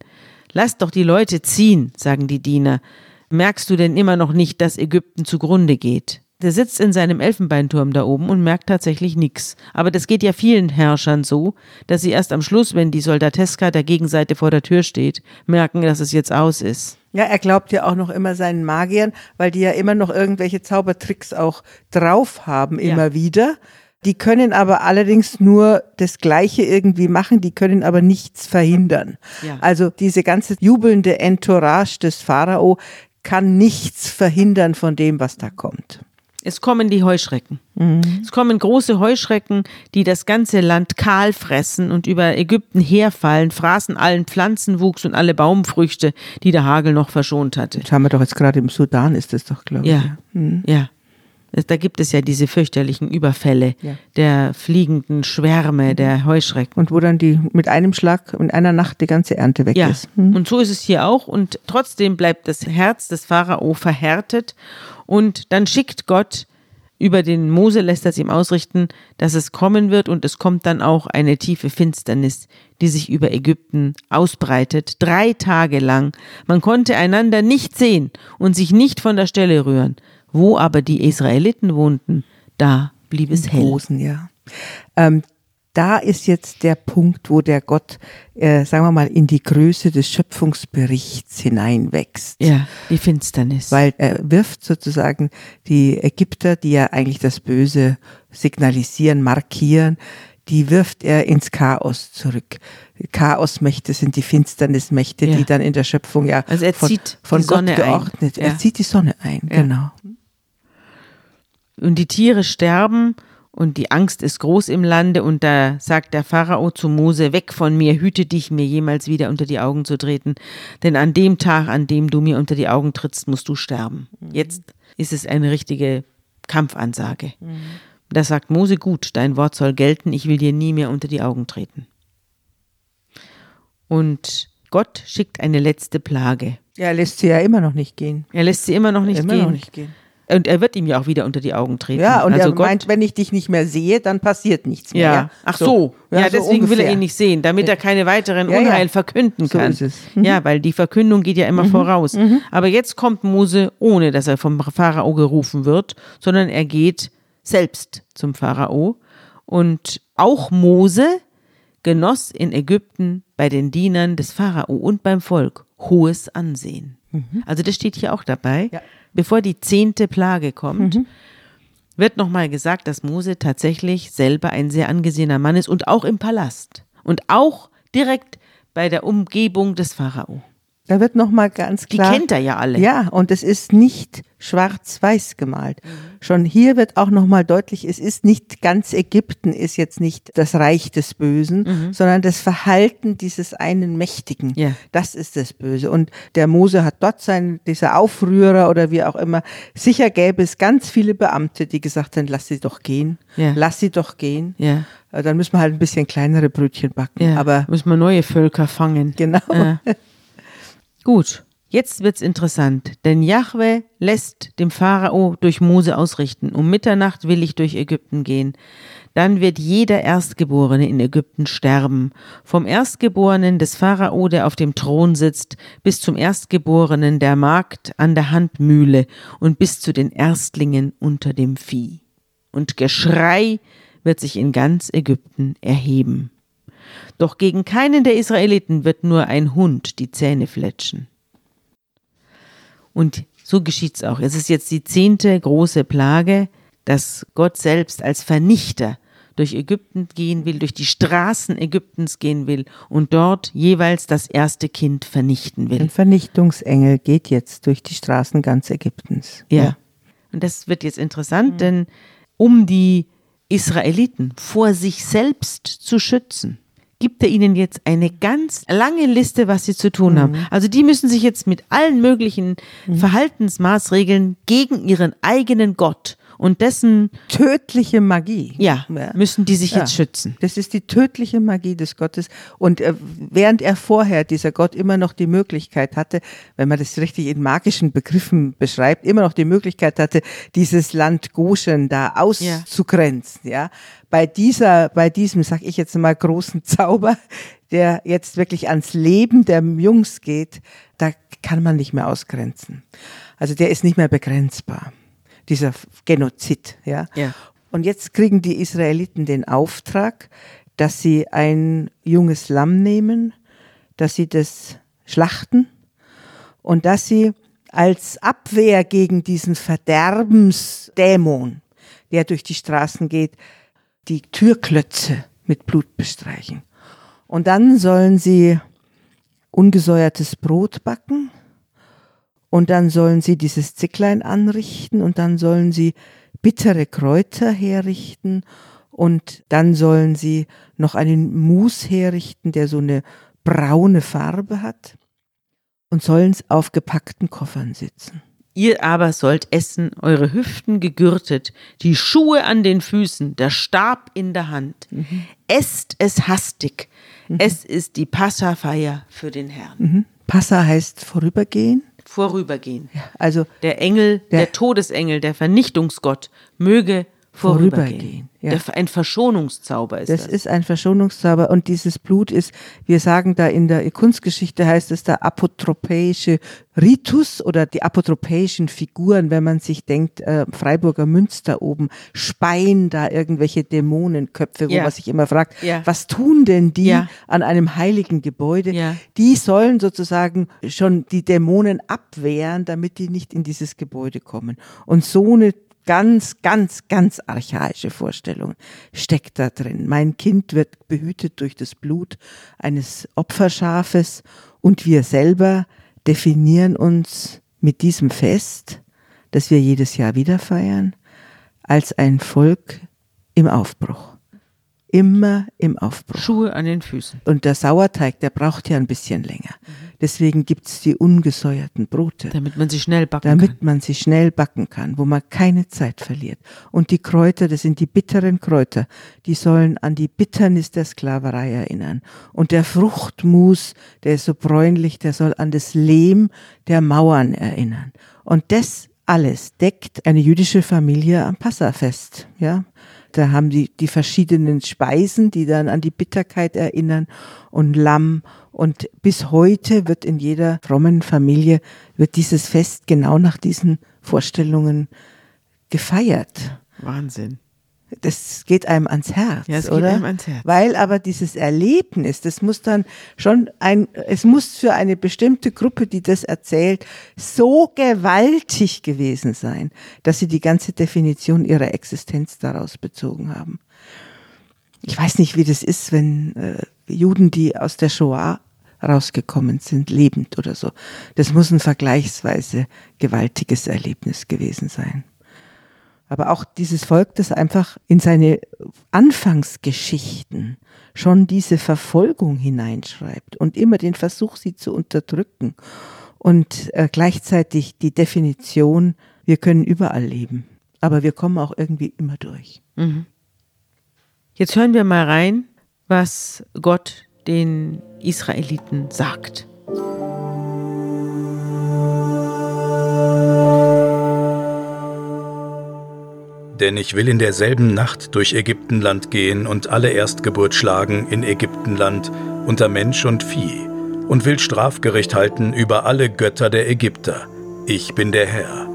Lass doch die Leute ziehen, sagen die Diener. Merkst du denn immer noch nicht, dass Ägypten zugrunde geht? Der sitzt in seinem Elfenbeinturm da oben und merkt tatsächlich nichts. Aber das geht ja vielen Herrschern so, dass sie erst am Schluss, wenn die Soldateska der Gegenseite vor der Tür steht, merken, dass es jetzt aus ist. Ja, er glaubt ja auch noch immer seinen Magiern, weil die ja immer noch irgendwelche Zaubertricks auch drauf haben, immer ja. wieder. Die können aber allerdings nur das Gleiche irgendwie machen, die können aber nichts verhindern. Ja. Also diese ganze jubelnde Entourage des Pharao kann nichts verhindern von dem, was da kommt. Es kommen die Heuschrecken. Mhm. Es kommen große Heuschrecken, die das ganze Land kahl fressen und über Ägypten herfallen, fraßen allen Pflanzenwuchs und alle Baumfrüchte, die der Hagel noch verschont hatte. Das haben wir doch jetzt gerade im Sudan, ist das doch, glaube ich. Ja, mhm. ja. Da gibt es ja diese fürchterlichen Überfälle ja. der fliegenden Schwärme, mhm. der Heuschrecken. Und wo dann die mit einem Schlag in einer Nacht die ganze Ernte weg ja. ist. Mhm. Und so ist es hier auch. Und trotzdem bleibt das Herz des Pharao verhärtet und dann schickt Gott über den Mose lässt es ihm ausrichten, dass es kommen wird und es kommt dann auch eine tiefe Finsternis, die sich über Ägypten ausbreitet, drei Tage lang. Man konnte einander nicht sehen und sich nicht von der Stelle rühren. Wo aber die Israeliten wohnten, da blieb es hell. Rosen, ja. Ähm, da ist jetzt der Punkt, wo der Gott, äh, sagen wir mal, in die Größe des Schöpfungsberichts hineinwächst. Ja, die Finsternis. Weil er wirft sozusagen die Ägypter, die ja eigentlich das Böse signalisieren, markieren, die wirft er ins Chaos zurück. Chaosmächte sind die Finsternismächte, ja. die dann in der Schöpfung ja also er zieht von, von Gott geordnet. Ein. Er zieht die Sonne ein, ja. genau. Und die Tiere sterben und die Angst ist groß im Lande und da sagt der Pharao zu Mose, weg von mir, hüte dich, mir jemals wieder unter die Augen zu treten, denn an dem Tag, an dem du mir unter die Augen trittst, musst du sterben. Mhm. Jetzt ist es eine richtige Kampfansage. Mhm. Da sagt Mose, gut, dein Wort soll gelten, ich will dir nie mehr unter die Augen treten. Und Gott schickt eine letzte Plage. Ja, er lässt sie ja immer noch nicht gehen. Er lässt sie immer noch nicht immer gehen. Noch nicht gehen. Und er wird ihm ja auch wieder unter die Augen treten. Ja, und also er Gott, meint, wenn ich dich nicht mehr sehe, dann passiert nichts mehr. Ja. Ach so, ja, ja deswegen so will er ihn nicht sehen, damit er keine weiteren ja, Unheil ja. verkünden kann. So. Mhm. Ja, weil die Verkündung geht ja immer mhm. voraus. Mhm. Aber jetzt kommt Mose, ohne dass er vom Pharao gerufen wird, sondern er geht selbst zum Pharao. Und auch Mose genoss in Ägypten bei den Dienern des Pharao und beim Volk hohes Ansehen. Mhm. Also das steht hier auch dabei. Ja bevor die zehnte Plage kommt, mhm. wird nochmal gesagt, dass Mose tatsächlich selber ein sehr angesehener Mann ist und auch im Palast und auch direkt bei der Umgebung des Pharao. Da wird nochmal ganz klar. Die kennt er ja alle. Ja, und es ist nicht schwarz-weiß gemalt. Mhm. Schon hier wird auch nochmal deutlich, es ist nicht ganz Ägypten, ist jetzt nicht das Reich des Bösen, mhm. sondern das Verhalten dieses einen Mächtigen. Ja. Das ist das Böse. Und der Mose hat dort sein, dieser Aufrührer oder wie auch immer. Sicher gäbe es ganz viele Beamte, die gesagt haben, lass sie doch gehen. Ja. Lass sie doch gehen. Ja. Äh, dann müssen wir halt ein bisschen kleinere Brötchen backen. Ja. Aber müssen wir neue Völker fangen. Genau. Ja. Gut, jetzt wird's interessant, denn Jahwe lässt dem Pharao durch Mose ausrichten, um Mitternacht will ich durch Ägypten gehen. Dann wird jeder Erstgeborene in Ägypten sterben, vom Erstgeborenen des Pharao, der auf dem Thron sitzt, bis zum Erstgeborenen der Magd an der Handmühle und bis zu den Erstlingen unter dem Vieh. Und Geschrei wird sich in ganz Ägypten erheben. Doch gegen keinen der Israeliten wird nur ein Hund die Zähne fletschen. Und so geschieht's auch. Es ist jetzt die zehnte große Plage, dass Gott selbst als Vernichter durch Ägypten gehen will, durch die Straßen Ägyptens gehen will und dort jeweils das erste Kind vernichten will. Ein Vernichtungsengel geht jetzt durch die Straßen ganz Ägyptens. Ja. ja. Und das wird jetzt interessant, mhm. denn um die Israeliten vor sich selbst zu schützen, gibt er ihnen jetzt eine ganz lange Liste, was sie zu tun mhm. haben. Also die müssen sich jetzt mit allen möglichen mhm. Verhaltensmaßregeln gegen ihren eigenen Gott und dessen tödliche Magie. Ja, müssen die sich ja. jetzt schützen. Das ist die tödliche Magie des Gottes. Und äh, während er vorher, dieser Gott, immer noch die Möglichkeit hatte, wenn man das richtig in magischen Begriffen beschreibt, immer noch die Möglichkeit hatte, dieses Land Goshen da auszugrenzen, ja. ja bei dieser, bei diesem, sag ich jetzt mal, großen Zauber, der jetzt wirklich ans Leben der Jungs geht, da kann man nicht mehr ausgrenzen. Also der ist nicht mehr begrenzbar. Dieser Genozid, ja. ja. Und jetzt kriegen die Israeliten den Auftrag, dass sie ein junges Lamm nehmen, dass sie das schlachten und dass sie als Abwehr gegen diesen Verderbensdämon, der durch die Straßen geht, die Türklötze mit Blut bestreichen. Und dann sollen sie ungesäuertes Brot backen und dann sollen sie dieses Zicklein anrichten und dann sollen sie bittere Kräuter herrichten und dann sollen sie noch einen Mus herrichten, der so eine braune Farbe hat und sollen es auf gepackten Koffern sitzen. Ihr aber sollt essen, eure Hüften gegürtet, die Schuhe an den Füßen, der Stab in der Hand. Mhm. Esst es hastig. Mhm. Es ist die Passafeier für den Herrn. Mhm. Passa heißt vorübergehen. Vorübergehen. Ja, also der Engel, der, der Todesengel, der Vernichtungsgott möge vorübergehen. vorübergehen ja. Ein Verschonungszauber ist das. Das ist ein Verschonungszauber und dieses Blut ist, wir sagen da in der Kunstgeschichte heißt es der apotropäische Ritus oder die apotropäischen Figuren, wenn man sich denkt, äh, Freiburger Münster oben, speien da irgendwelche Dämonenköpfe, wo ja. man sich immer fragt, ja. was tun denn die an einem heiligen Gebäude? Die sollen sozusagen schon die Dämonen abwehren, damit die nicht in dieses Gebäude kommen. Und so eine ganz, ganz, ganz archaische Vorstellung steckt da drin. Mein Kind wird behütet durch das Blut eines Opferschafes und wir selber definieren uns mit diesem Fest, das wir jedes Jahr wieder feiern, als ein Volk im Aufbruch immer im Aufbruch. Schuhe an den Füßen. Und der Sauerteig, der braucht ja ein bisschen länger. Mhm. Deswegen gibt's die ungesäuerten Brote. Damit man sie schnell backen damit kann. Damit man sie schnell backen kann, wo man keine Zeit verliert. Und die Kräuter, das sind die bitteren Kräuter, die sollen an die Bitternis der Sklaverei erinnern. Und der Fruchtmus, der ist so bräunlich, der soll an das Lehm der Mauern erinnern. Und das alles deckt eine jüdische Familie am Passafest, ja. Da haben die die verschiedenen Speisen, die dann an die Bitterkeit erinnern und Lamm. Und bis heute wird in jeder frommen Familie wird dieses Fest genau nach diesen Vorstellungen gefeiert. Wahnsinn das geht einem ans Herz, ja, es oder? Geht einem ans Herz. Weil aber dieses Erlebnis, das muss dann schon ein, es muss für eine bestimmte Gruppe, die das erzählt, so gewaltig gewesen sein, dass sie die ganze Definition ihrer Existenz daraus bezogen haben. Ich weiß nicht, wie das ist, wenn äh, Juden, die aus der Shoah rausgekommen sind, lebend oder so. Das muss ein vergleichsweise gewaltiges Erlebnis gewesen sein. Aber auch dieses Volk, das einfach in seine Anfangsgeschichten schon diese Verfolgung hineinschreibt und immer den Versuch, sie zu unterdrücken und äh, gleichzeitig die Definition, wir können überall leben, aber wir kommen auch irgendwie immer durch. Mhm. Jetzt hören wir mal rein, was Gott den Israeliten sagt. Denn ich will in derselben Nacht durch Ägyptenland gehen und alle Erstgeburt schlagen in Ägyptenland unter Mensch und Vieh und will Strafgericht halten über alle Götter der Ägypter. Ich bin der Herr.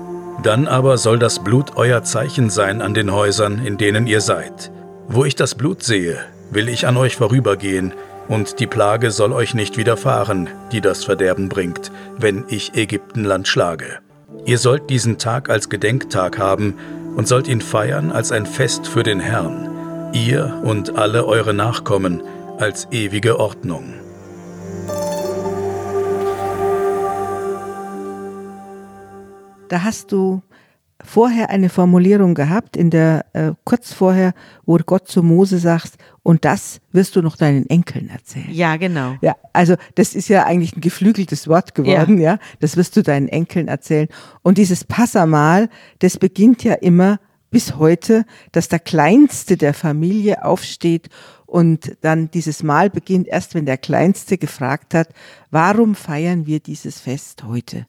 Dann aber soll das Blut euer Zeichen sein an den Häusern, in denen ihr seid. Wo ich das Blut sehe, will ich an euch vorübergehen, und die Plage soll euch nicht widerfahren, die das Verderben bringt, wenn ich Ägyptenland schlage. Ihr sollt diesen Tag als Gedenktag haben und sollt ihn feiern als ein Fest für den Herrn, ihr und alle eure Nachkommen als ewige Ordnung. Da hast du vorher eine Formulierung gehabt, in der äh, kurz vorher, wo Gott zu Mose sagt, und das wirst du noch deinen Enkeln erzählen. Ja, genau. Ja, also das ist ja eigentlich ein geflügeltes Wort geworden, ja. ja. Das wirst du deinen Enkeln erzählen. Und dieses Passamal, das beginnt ja immer bis heute, dass der Kleinste der Familie aufsteht und dann dieses Mal beginnt erst, wenn der Kleinste gefragt hat, warum feiern wir dieses Fest heute?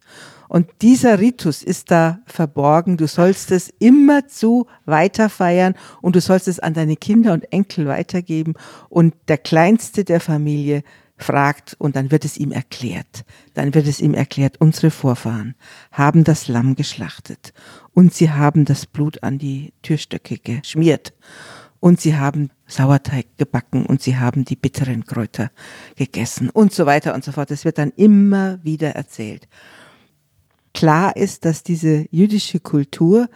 Und dieser Ritus ist da verborgen. Du sollst es immerzu weiter feiern und du sollst es an deine Kinder und Enkel weitergeben. Und der Kleinste der Familie fragt und dann wird es ihm erklärt. Dann wird es ihm erklärt, unsere Vorfahren haben das Lamm geschlachtet und sie haben das Blut an die Türstöcke geschmiert und sie haben Sauerteig gebacken und sie haben die bitteren Kräuter gegessen und so weiter und so fort. Es wird dann immer wieder erzählt klar ist, dass diese jüdische Kultur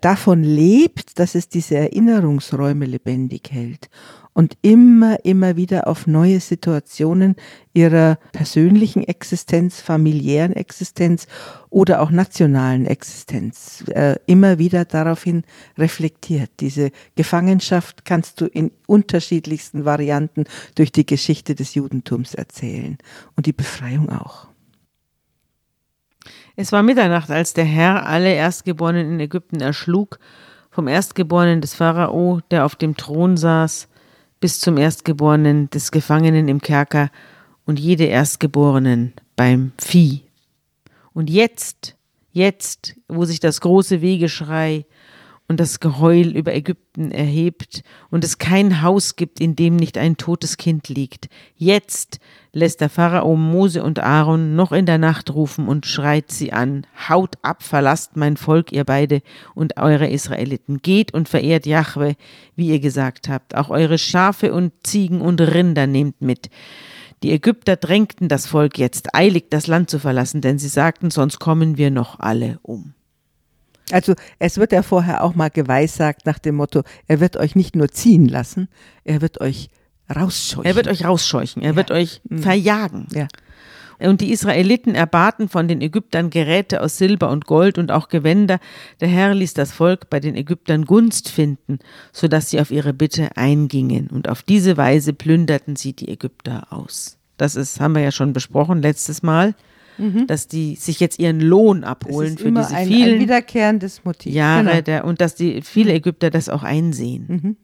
davon lebt, dass es diese Erinnerungsräume lebendig hält und immer, immer wieder auf neue Situationen ihrer persönlichen Existenz, familiären Existenz oder auch nationalen Existenz äh, immer wieder daraufhin reflektiert. Diese Gefangenschaft kannst du in unterschiedlichsten Varianten durch die Geschichte des Judentums erzählen und die Befreiung auch. Es war Mitternacht, als der Herr alle Erstgeborenen in Ägypten erschlug, vom Erstgeborenen des Pharao, der auf dem Thron saß, bis zum Erstgeborenen des Gefangenen im Kerker und jede Erstgeborenen beim Vieh. Und jetzt, jetzt, wo sich das große Wegeschrei und das Geheul über Ägypten erhebt und es kein Haus gibt, in dem nicht ein totes Kind liegt. Jetzt lässt der Pharao Mose und Aaron noch in der Nacht rufen und schreit sie an, haut ab, verlasst mein Volk, ihr beide und eure Israeliten, geht und verehrt Jahwe, wie ihr gesagt habt, auch eure Schafe und Ziegen und Rinder nehmt mit. Die Ägypter drängten das Volk jetzt eilig, das Land zu verlassen, denn sie sagten, sonst kommen wir noch alle um. Also es wird ja vorher auch mal geweissagt nach dem Motto, er wird euch nicht nur ziehen lassen, er wird euch rausscheuchen. Er wird euch rausscheuchen, er ja. wird euch mhm. verjagen. Ja. Und die Israeliten erbaten von den Ägyptern Geräte aus Silber und Gold und auch Gewänder. Der Herr ließ das Volk bei den Ägyptern Gunst finden, so dass sie auf ihre Bitte eingingen. Und auf diese Weise plünderten sie die Ägypter aus. Das ist, haben wir ja schon besprochen letztes Mal mhm. dass die sich jetzt ihren Lohn abholen für diese ein, vielen ein wiederkehrendes Motiv. Jahre genau. der, und dass die viele Ägypter das auch einsehen. Mhm.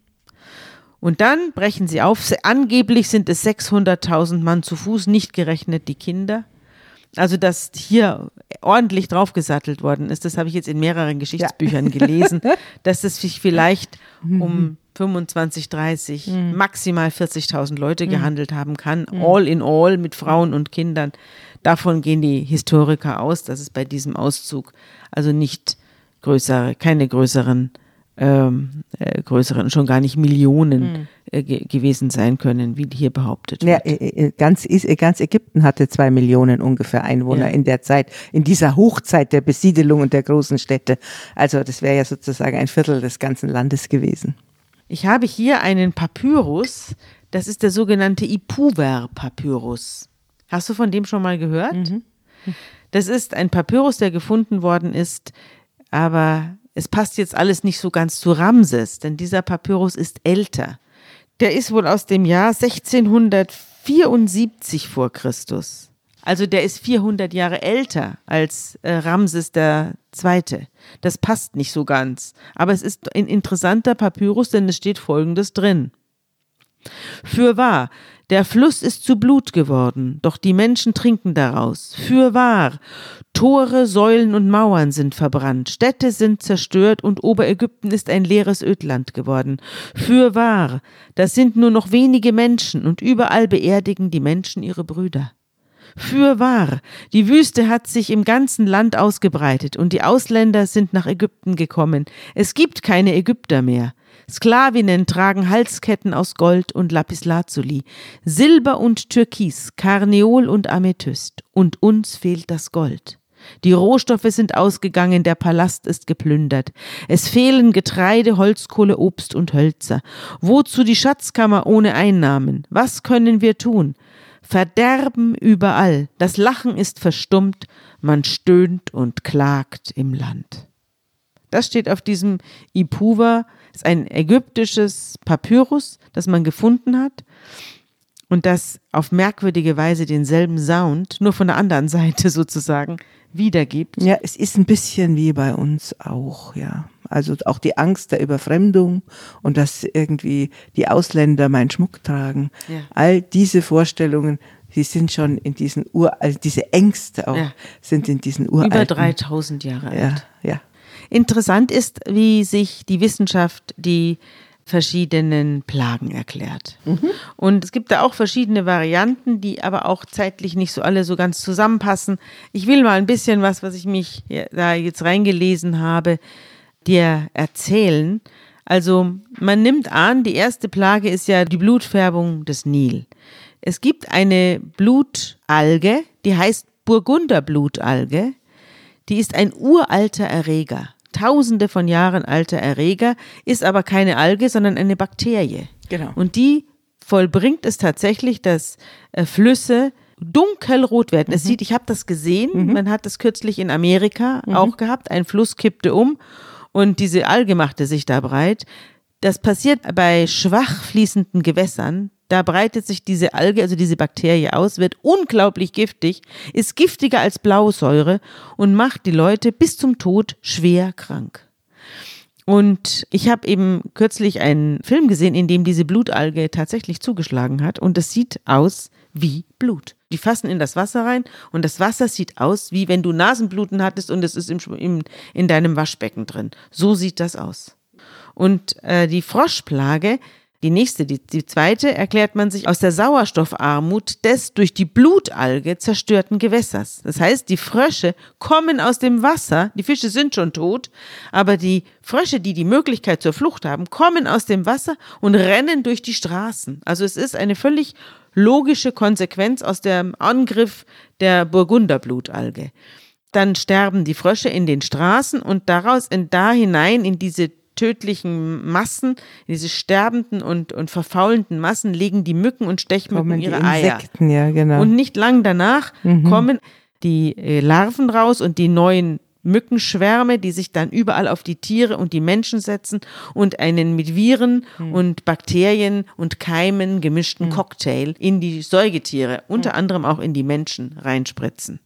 Und dann brechen sie auf. Angeblich sind es 600.000 Mann zu Fuß, nicht gerechnet die Kinder. Also, dass hier ordentlich draufgesattelt worden ist, das habe ich jetzt in mehreren Geschichtsbüchern ja. gelesen, dass es sich vielleicht um 25, 30, mhm. maximal 40.000 Leute mhm. gehandelt haben kann, mhm. all in all mit Frauen und Kindern. Davon gehen die Historiker aus, dass es bei diesem Auszug also nicht größere, keine größeren, ähm, äh, größeren, schon gar nicht Millionen hm. äh, ge gewesen sein können, wie hier behauptet wird. Ja, äh, äh, ganz, ganz Ägypten hatte zwei Millionen ungefähr Einwohner ja. in der Zeit, in dieser Hochzeit der Besiedelung und der großen Städte. Also das wäre ja sozusagen ein Viertel des ganzen Landes gewesen. Ich habe hier einen Papyrus, das ist der sogenannte Ipuwer-Papyrus. Hast du von dem schon mal gehört? Mhm. Das ist ein Papyrus, der gefunden worden ist, aber es passt jetzt alles nicht so ganz zu Ramses, denn dieser Papyrus ist älter. Der ist wohl aus dem Jahr 1674 vor Christus. Also der ist 400 Jahre älter als äh, Ramses Zweite. Das passt nicht so ganz. Aber es ist ein interessanter Papyrus, denn es steht Folgendes drin. Fürwahr, der Fluss ist zu Blut geworden, doch die Menschen trinken daraus. Fürwahr, Tore, Säulen und Mauern sind verbrannt, Städte sind zerstört und Oberägypten ist ein leeres Ödland geworden. Fürwahr, das sind nur noch wenige Menschen und überall beerdigen die Menschen ihre Brüder. Fürwahr, die Wüste hat sich im ganzen Land ausgebreitet und die Ausländer sind nach Ägypten gekommen. Es gibt keine Ägypter mehr. Sklavinnen tragen Halsketten aus Gold und Lapislazuli, Silber und Türkis, Karneol und Amethyst, und uns fehlt das Gold. Die Rohstoffe sind ausgegangen, der Palast ist geplündert. Es fehlen Getreide, Holzkohle, Obst und Hölzer. Wozu die Schatzkammer ohne Einnahmen? Was können wir tun? Verderben überall, das Lachen ist verstummt, man stöhnt und klagt im Land. Das steht auf diesem Ipuva, ist ein ägyptisches Papyrus, das man gefunden hat und das auf merkwürdige Weise denselben Sound, nur von der anderen Seite sozusagen, wiedergibt. Ja, es ist ein bisschen wie bei uns auch, ja. Also auch die Angst der Überfremdung und dass irgendwie die Ausländer meinen Schmuck tragen. Ja. All diese Vorstellungen, die sind schon in diesen Ur, also diese Ängste auch, ja. sind in diesen uralten. Über 3000 Jahre alt. Ja, ja. Interessant ist, wie sich die Wissenschaft die verschiedenen Plagen erklärt. Mhm. Und es gibt da auch verschiedene Varianten, die aber auch zeitlich nicht so alle so ganz zusammenpassen. Ich will mal ein bisschen was, was ich mich da jetzt reingelesen habe, dir erzählen. Also man nimmt an, die erste Plage ist ja die Blutfärbung des Nil. Es gibt eine Blutalge, die heißt Burgunderblutalge. Die ist ein uralter Erreger, tausende von Jahren alter Erreger, ist aber keine Alge, sondern eine Bakterie. Genau. Und die vollbringt es tatsächlich, dass äh, Flüsse dunkelrot werden. Mhm. Es sieht, ich habe das gesehen, mhm. man hat das kürzlich in Amerika mhm. auch gehabt, ein Fluss kippte um und diese Alge machte sich da breit. Das passiert bei schwach fließenden Gewässern. Da breitet sich diese Alge, also diese Bakterie aus, wird unglaublich giftig, ist giftiger als Blausäure und macht die Leute bis zum Tod schwer krank. Und ich habe eben kürzlich einen Film gesehen, in dem diese Blutalge tatsächlich zugeschlagen hat und es sieht aus wie Blut. Die fassen in das Wasser rein und das Wasser sieht aus, wie wenn du Nasenbluten hattest und es ist im, im, in deinem Waschbecken drin. So sieht das aus. Und äh, die Froschplage, die nächste, die, die zweite, erklärt man sich aus der Sauerstoffarmut des durch die Blutalge zerstörten Gewässers. Das heißt, die Frösche kommen aus dem Wasser, die Fische sind schon tot, aber die Frösche, die die Möglichkeit zur Flucht haben, kommen aus dem Wasser und rennen durch die Straßen. Also es ist eine völlig logische Konsequenz aus dem Angriff der Burgunderblutalge. Dann sterben die Frösche in den Straßen und daraus in da hinein in diese tödlichen Massen, diese sterbenden und, und verfaulenden Massen, legen die Mücken und Stechmücken kommen ihre Insekten, Eier. Ja, genau. Und nicht lang danach mhm. kommen die äh, Larven raus und die neuen Mückenschwärme, die sich dann überall auf die Tiere und die Menschen setzen und einen mit Viren mhm. und Bakterien und Keimen gemischten mhm. Cocktail in die Säugetiere, unter mhm. anderem auch in die Menschen reinspritzen.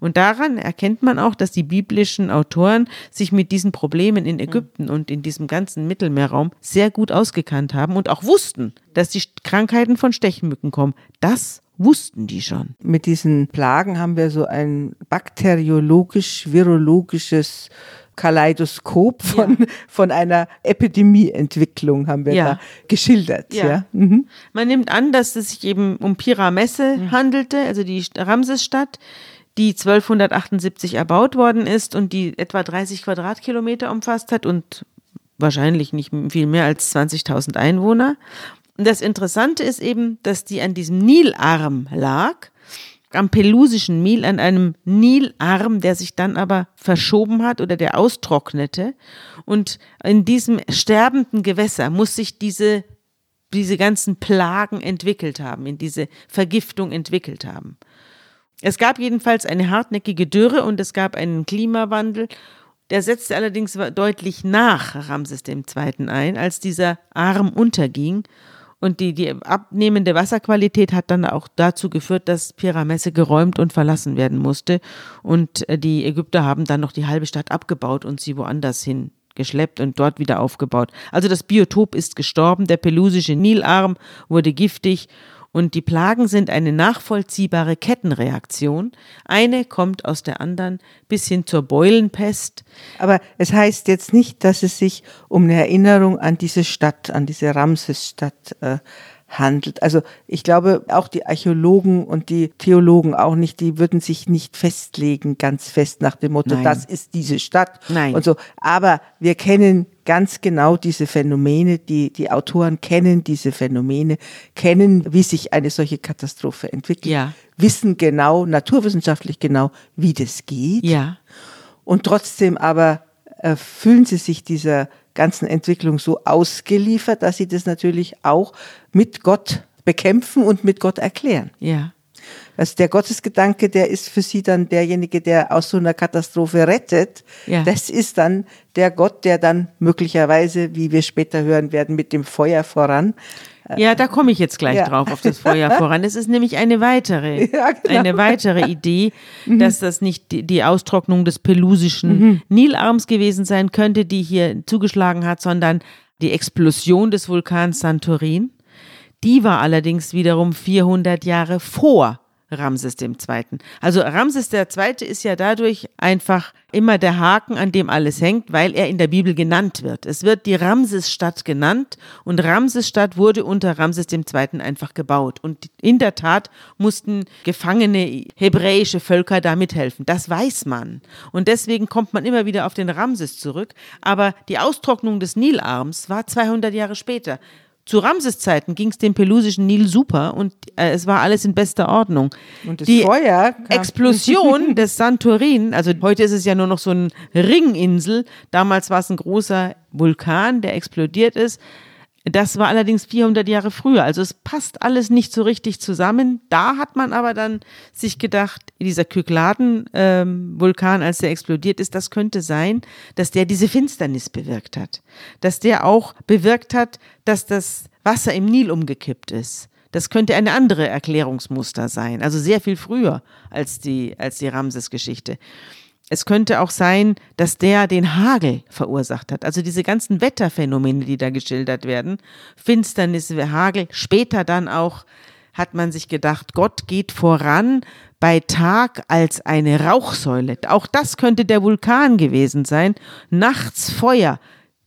Und daran erkennt man auch, dass die biblischen Autoren sich mit diesen Problemen in Ägypten und in diesem ganzen Mittelmeerraum sehr gut ausgekannt haben und auch wussten, dass die Krankheiten von Stechmücken kommen. Das wussten die schon. Mit diesen Plagen haben wir so ein bakteriologisch-virologisches Kaleidoskop von, ja. von einer Epidemieentwicklung haben wir ja. da geschildert. Ja. ja. Mhm. Man nimmt an, dass es sich eben um Piramesse mhm. handelte, also die Ramsesstadt, die 1278 erbaut worden ist und die etwa 30 Quadratkilometer umfasst hat und wahrscheinlich nicht viel mehr als 20.000 Einwohner. Und das Interessante ist eben, dass die an diesem Nilarm lag, am pelusischen Nil, an einem Nilarm, der sich dann aber verschoben hat oder der austrocknete. Und in diesem sterbenden Gewässer muss sich diese diese ganzen Plagen entwickelt haben, in diese Vergiftung entwickelt haben. Es gab jedenfalls eine hartnäckige Dürre und es gab einen Klimawandel. Der setzte allerdings deutlich nach Ramses II. ein, als dieser Arm unterging. Und die, die abnehmende Wasserqualität hat dann auch dazu geführt, dass Pyramesse geräumt und verlassen werden musste. Und äh, die Ägypter haben dann noch die halbe Stadt abgebaut und sie woanders hin geschleppt und dort wieder aufgebaut. Also das Biotop ist gestorben, der pelusische Nilarm wurde giftig und die Plagen sind eine nachvollziehbare Kettenreaktion. Eine kommt aus der anderen bis hin zur Beulenpest. Aber es heißt jetzt nicht, dass es sich um eine Erinnerung an diese Stadt, an diese Ramsesstadt äh, handelt. Also ich glaube, auch die Archäologen und die Theologen auch nicht, die würden sich nicht festlegen, ganz fest nach dem Motto, Nein. das ist diese Stadt Nein. und so. Aber wir kennen ganz genau diese Phänomene, die, die Autoren kennen diese Phänomene, kennen, wie sich eine solche Katastrophe entwickelt, ja. wissen genau, naturwissenschaftlich genau, wie das geht. Ja. Und trotzdem aber äh, fühlen sie sich dieser ganzen Entwicklung so ausgeliefert, dass sie das natürlich auch mit Gott bekämpfen und mit Gott erklären. Ja. Also der Gottesgedanke, der ist für sie dann derjenige, der aus so einer Katastrophe rettet. Ja. Das ist dann der Gott, der dann möglicherweise, wie wir später hören werden, mit dem Feuer voran ja, da komme ich jetzt gleich ja. drauf auf das Feuer voran. Es ist nämlich eine weitere, ja, genau. eine weitere Idee, mhm. dass das nicht die, die Austrocknung des pelusischen mhm. Nilarms gewesen sein könnte, die hier zugeschlagen hat, sondern die Explosion des Vulkans Santorin. Die war allerdings wiederum 400 Jahre vor Ramses II. Also Ramses II. ist ja dadurch einfach immer der Haken, an dem alles hängt, weil er in der Bibel genannt wird. Es wird die Ramsesstadt genannt und Ramsesstadt wurde unter Ramses II. einfach gebaut. Und in der Tat mussten gefangene hebräische Völker da mithelfen. Das weiß man. Und deswegen kommt man immer wieder auf den Ramses zurück. Aber die Austrocknung des Nilarms war 200 Jahre später. Zu Ramses Zeiten ging es dem pelusischen Nil super und äh, es war alles in bester Ordnung. Und das Die Feuer Explosion des Santorin, also heute ist es ja nur noch so eine Ringinsel, damals war es ein großer Vulkan, der explodiert ist. Das war allerdings 400 Jahre früher, also es passt alles nicht so richtig zusammen. Da hat man aber dann sich gedacht, dieser Kykladen-Vulkan, ähm, als der explodiert ist, das könnte sein, dass der diese Finsternis bewirkt hat. Dass der auch bewirkt hat, dass das Wasser im Nil umgekippt ist. Das könnte eine andere Erklärungsmuster sein, also sehr viel früher als die, als die Ramses-Geschichte. Es könnte auch sein, dass der den Hagel verursacht hat. Also diese ganzen Wetterphänomene, die da geschildert werden. Finsternis, Hagel. Später dann auch hat man sich gedacht, Gott geht voran bei Tag als eine Rauchsäule. Auch das könnte der Vulkan gewesen sein. Nachts Feuer.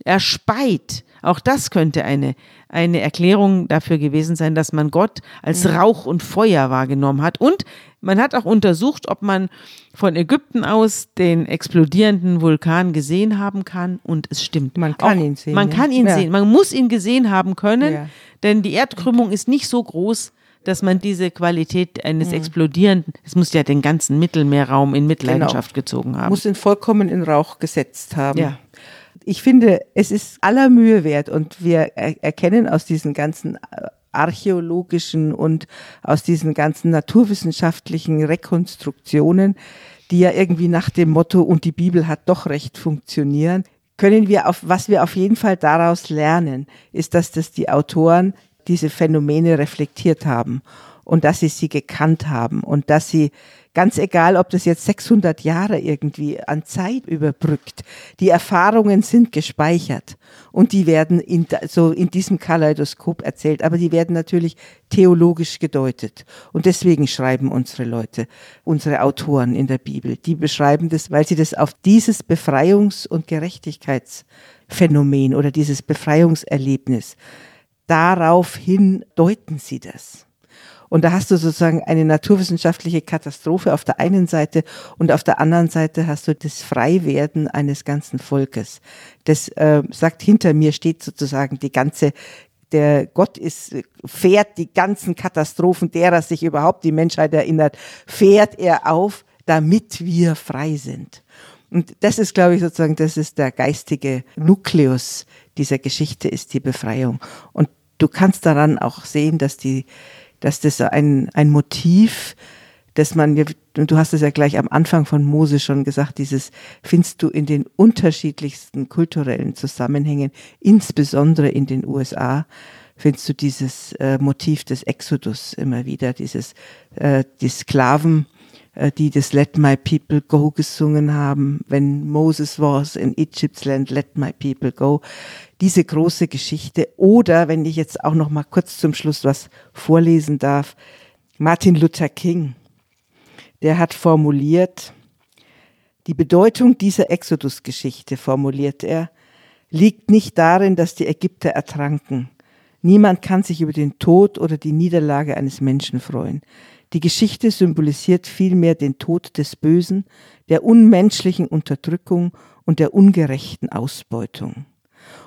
Er speit. Auch das könnte eine, eine Erklärung dafür gewesen sein, dass man Gott als mhm. Rauch und Feuer wahrgenommen hat. Und man hat auch untersucht, ob man von Ägypten aus den explodierenden Vulkan gesehen haben kann. Und es stimmt. Man kann auch, ihn sehen. Man kann ihn ja. sehen. Man muss ihn gesehen haben können, ja. denn die Erdkrümmung ist nicht so groß, dass man diese Qualität eines mhm. explodierenden, es muss ja den ganzen Mittelmeerraum in Mitleidenschaft genau. gezogen haben. Muss ihn vollkommen in Rauch gesetzt haben. Ja ich finde, es ist aller Mühe wert und wir erkennen aus diesen ganzen äh, archäologischen und aus diesen ganzen naturwissenschaftlichen Rekonstruktionen, die ja irgendwie nach dem Motto und die Bibel hat doch recht funktionieren, können wir auf, was wir auf jeden Fall daraus lernen, ist, dass das die Autoren diese Phänomene reflektiert haben und dass sie sie gekannt haben und dass sie Ganz egal, ob das jetzt 600 Jahre irgendwie an Zeit überbrückt. Die Erfahrungen sind gespeichert und die werden in, so in diesem Kaleidoskop erzählt, aber die werden natürlich theologisch gedeutet. Und deswegen schreiben unsere Leute, unsere Autoren in der Bibel, die beschreiben das, weil sie das auf dieses Befreiungs- und Gerechtigkeitsphänomen oder dieses Befreiungserlebnis, daraufhin deuten sie das. Und da hast du sozusagen eine naturwissenschaftliche Katastrophe auf der einen Seite und auf der anderen Seite hast du das Freiwerden eines ganzen Volkes. Das äh, sagt, hinter mir steht sozusagen die ganze der Gott ist, fährt die ganzen Katastrophen, derer sich überhaupt die Menschheit erinnert, fährt er auf, damit wir frei sind. Und das ist, glaube ich, sozusagen, das ist der geistige Nukleus dieser Geschichte, ist die Befreiung. Und du kannst daran auch sehen, dass die, dass das ein, ein Motiv, dass man, du hast es ja gleich am Anfang von Mose schon gesagt, dieses findest du in den unterschiedlichsten kulturellen Zusammenhängen, insbesondere in den USA, findest du dieses äh, Motiv des Exodus immer wieder, dieses, äh, die Sklaven, äh, die das Let My People Go gesungen haben, wenn Moses was in Egypt's Land, Let My People Go. Diese große Geschichte. Oder, wenn ich jetzt auch noch mal kurz zum Schluss was vorlesen darf, Martin Luther King, der hat formuliert, die Bedeutung dieser Exodus-Geschichte, formuliert er, liegt nicht darin, dass die Ägypter ertranken. Niemand kann sich über den Tod oder die Niederlage eines Menschen freuen. Die Geschichte symbolisiert vielmehr den Tod des Bösen, der unmenschlichen Unterdrückung und der ungerechten Ausbeutung.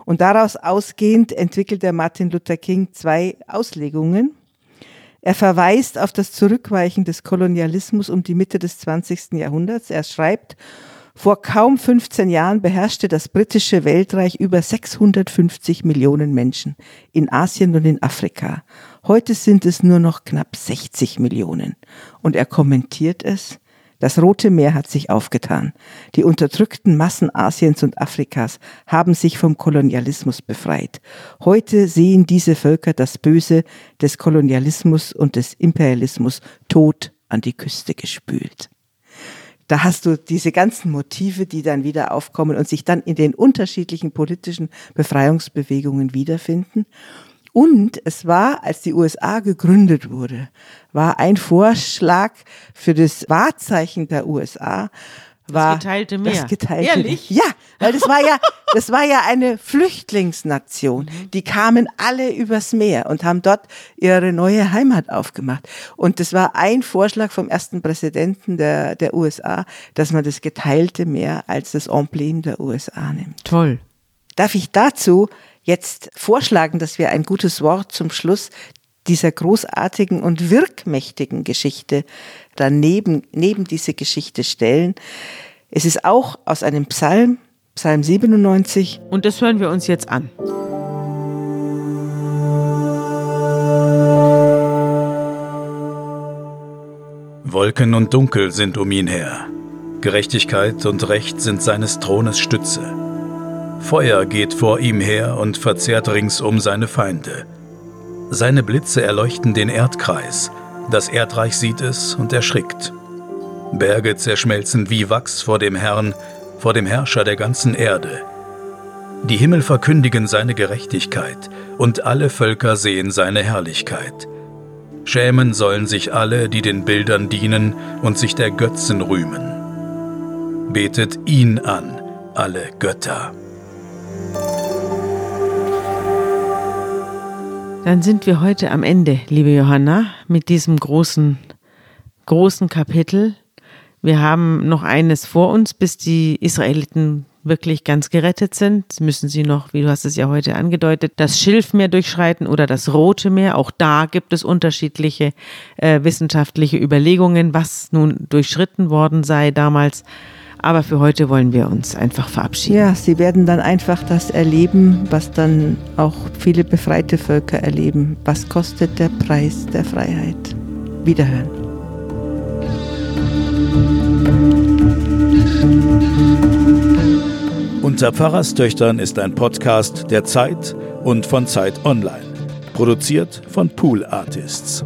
Und daraus ausgehend entwickelt der Martin Luther King zwei Auslegungen. Er verweist auf das Zurückweichen des Kolonialismus um die Mitte des 20. Jahrhunderts. Er schreibt, vor kaum 15 Jahren beherrschte das britische Weltreich über 650 Millionen Menschen in Asien und in Afrika. Heute sind es nur noch knapp 60 Millionen. Und er kommentiert es, das Rote Meer hat sich aufgetan. Die unterdrückten Massen Asiens und Afrikas haben sich vom Kolonialismus befreit. Heute sehen diese Völker das Böse des Kolonialismus und des Imperialismus tot an die Küste gespült da hast du diese ganzen Motive, die dann wieder aufkommen und sich dann in den unterschiedlichen politischen Befreiungsbewegungen wiederfinden. Und es war, als die USA gegründet wurde, war ein Vorschlag für das Wahrzeichen der USA, war das geteilte Meer. Das geteilte Ehrlich? Ja, weil das war ja, das war ja eine Flüchtlingsnation. Mhm. Die kamen alle übers Meer und haben dort ihre neue Heimat aufgemacht. Und das war ein Vorschlag vom ersten Präsidenten der, der USA, dass man das geteilte Meer als das Emblem der USA nimmt. Toll. Darf ich dazu jetzt vorschlagen, dass wir ein gutes Wort zum Schluss dieser großartigen und wirkmächtigen Geschichte daneben, neben diese Geschichte stellen. Es ist auch aus einem Psalm, Psalm 97. Und das hören wir uns jetzt an. Wolken und Dunkel sind um ihn her. Gerechtigkeit und Recht sind seines Thrones Stütze. Feuer geht vor ihm her und verzehrt ringsum seine Feinde. Seine Blitze erleuchten den Erdkreis, das Erdreich sieht es und erschrickt. Berge zerschmelzen wie Wachs vor dem Herrn, vor dem Herrscher der ganzen Erde. Die Himmel verkündigen seine Gerechtigkeit, und alle Völker sehen seine Herrlichkeit. Schämen sollen sich alle, die den Bildern dienen und sich der Götzen rühmen. Betet ihn an, alle Götter. Dann sind wir heute am Ende, liebe Johanna, mit diesem großen, großen Kapitel. Wir haben noch eines vor uns, bis die Israeliten wirklich ganz gerettet sind, müssen sie noch, wie du hast es ja heute angedeutet, das Schilfmeer durchschreiten oder das Rote Meer. Auch da gibt es unterschiedliche äh, wissenschaftliche Überlegungen, was nun durchschritten worden sei damals. Aber für heute wollen wir uns einfach verabschieden. Ja, sie werden dann einfach das erleben, was dann auch viele befreite Völker erleben. Was kostet der Preis der Freiheit? Wiederhören. Unter Pfarrerstöchtern ist ein Podcast der Zeit und von Zeit Online. Produziert von Pool Artists.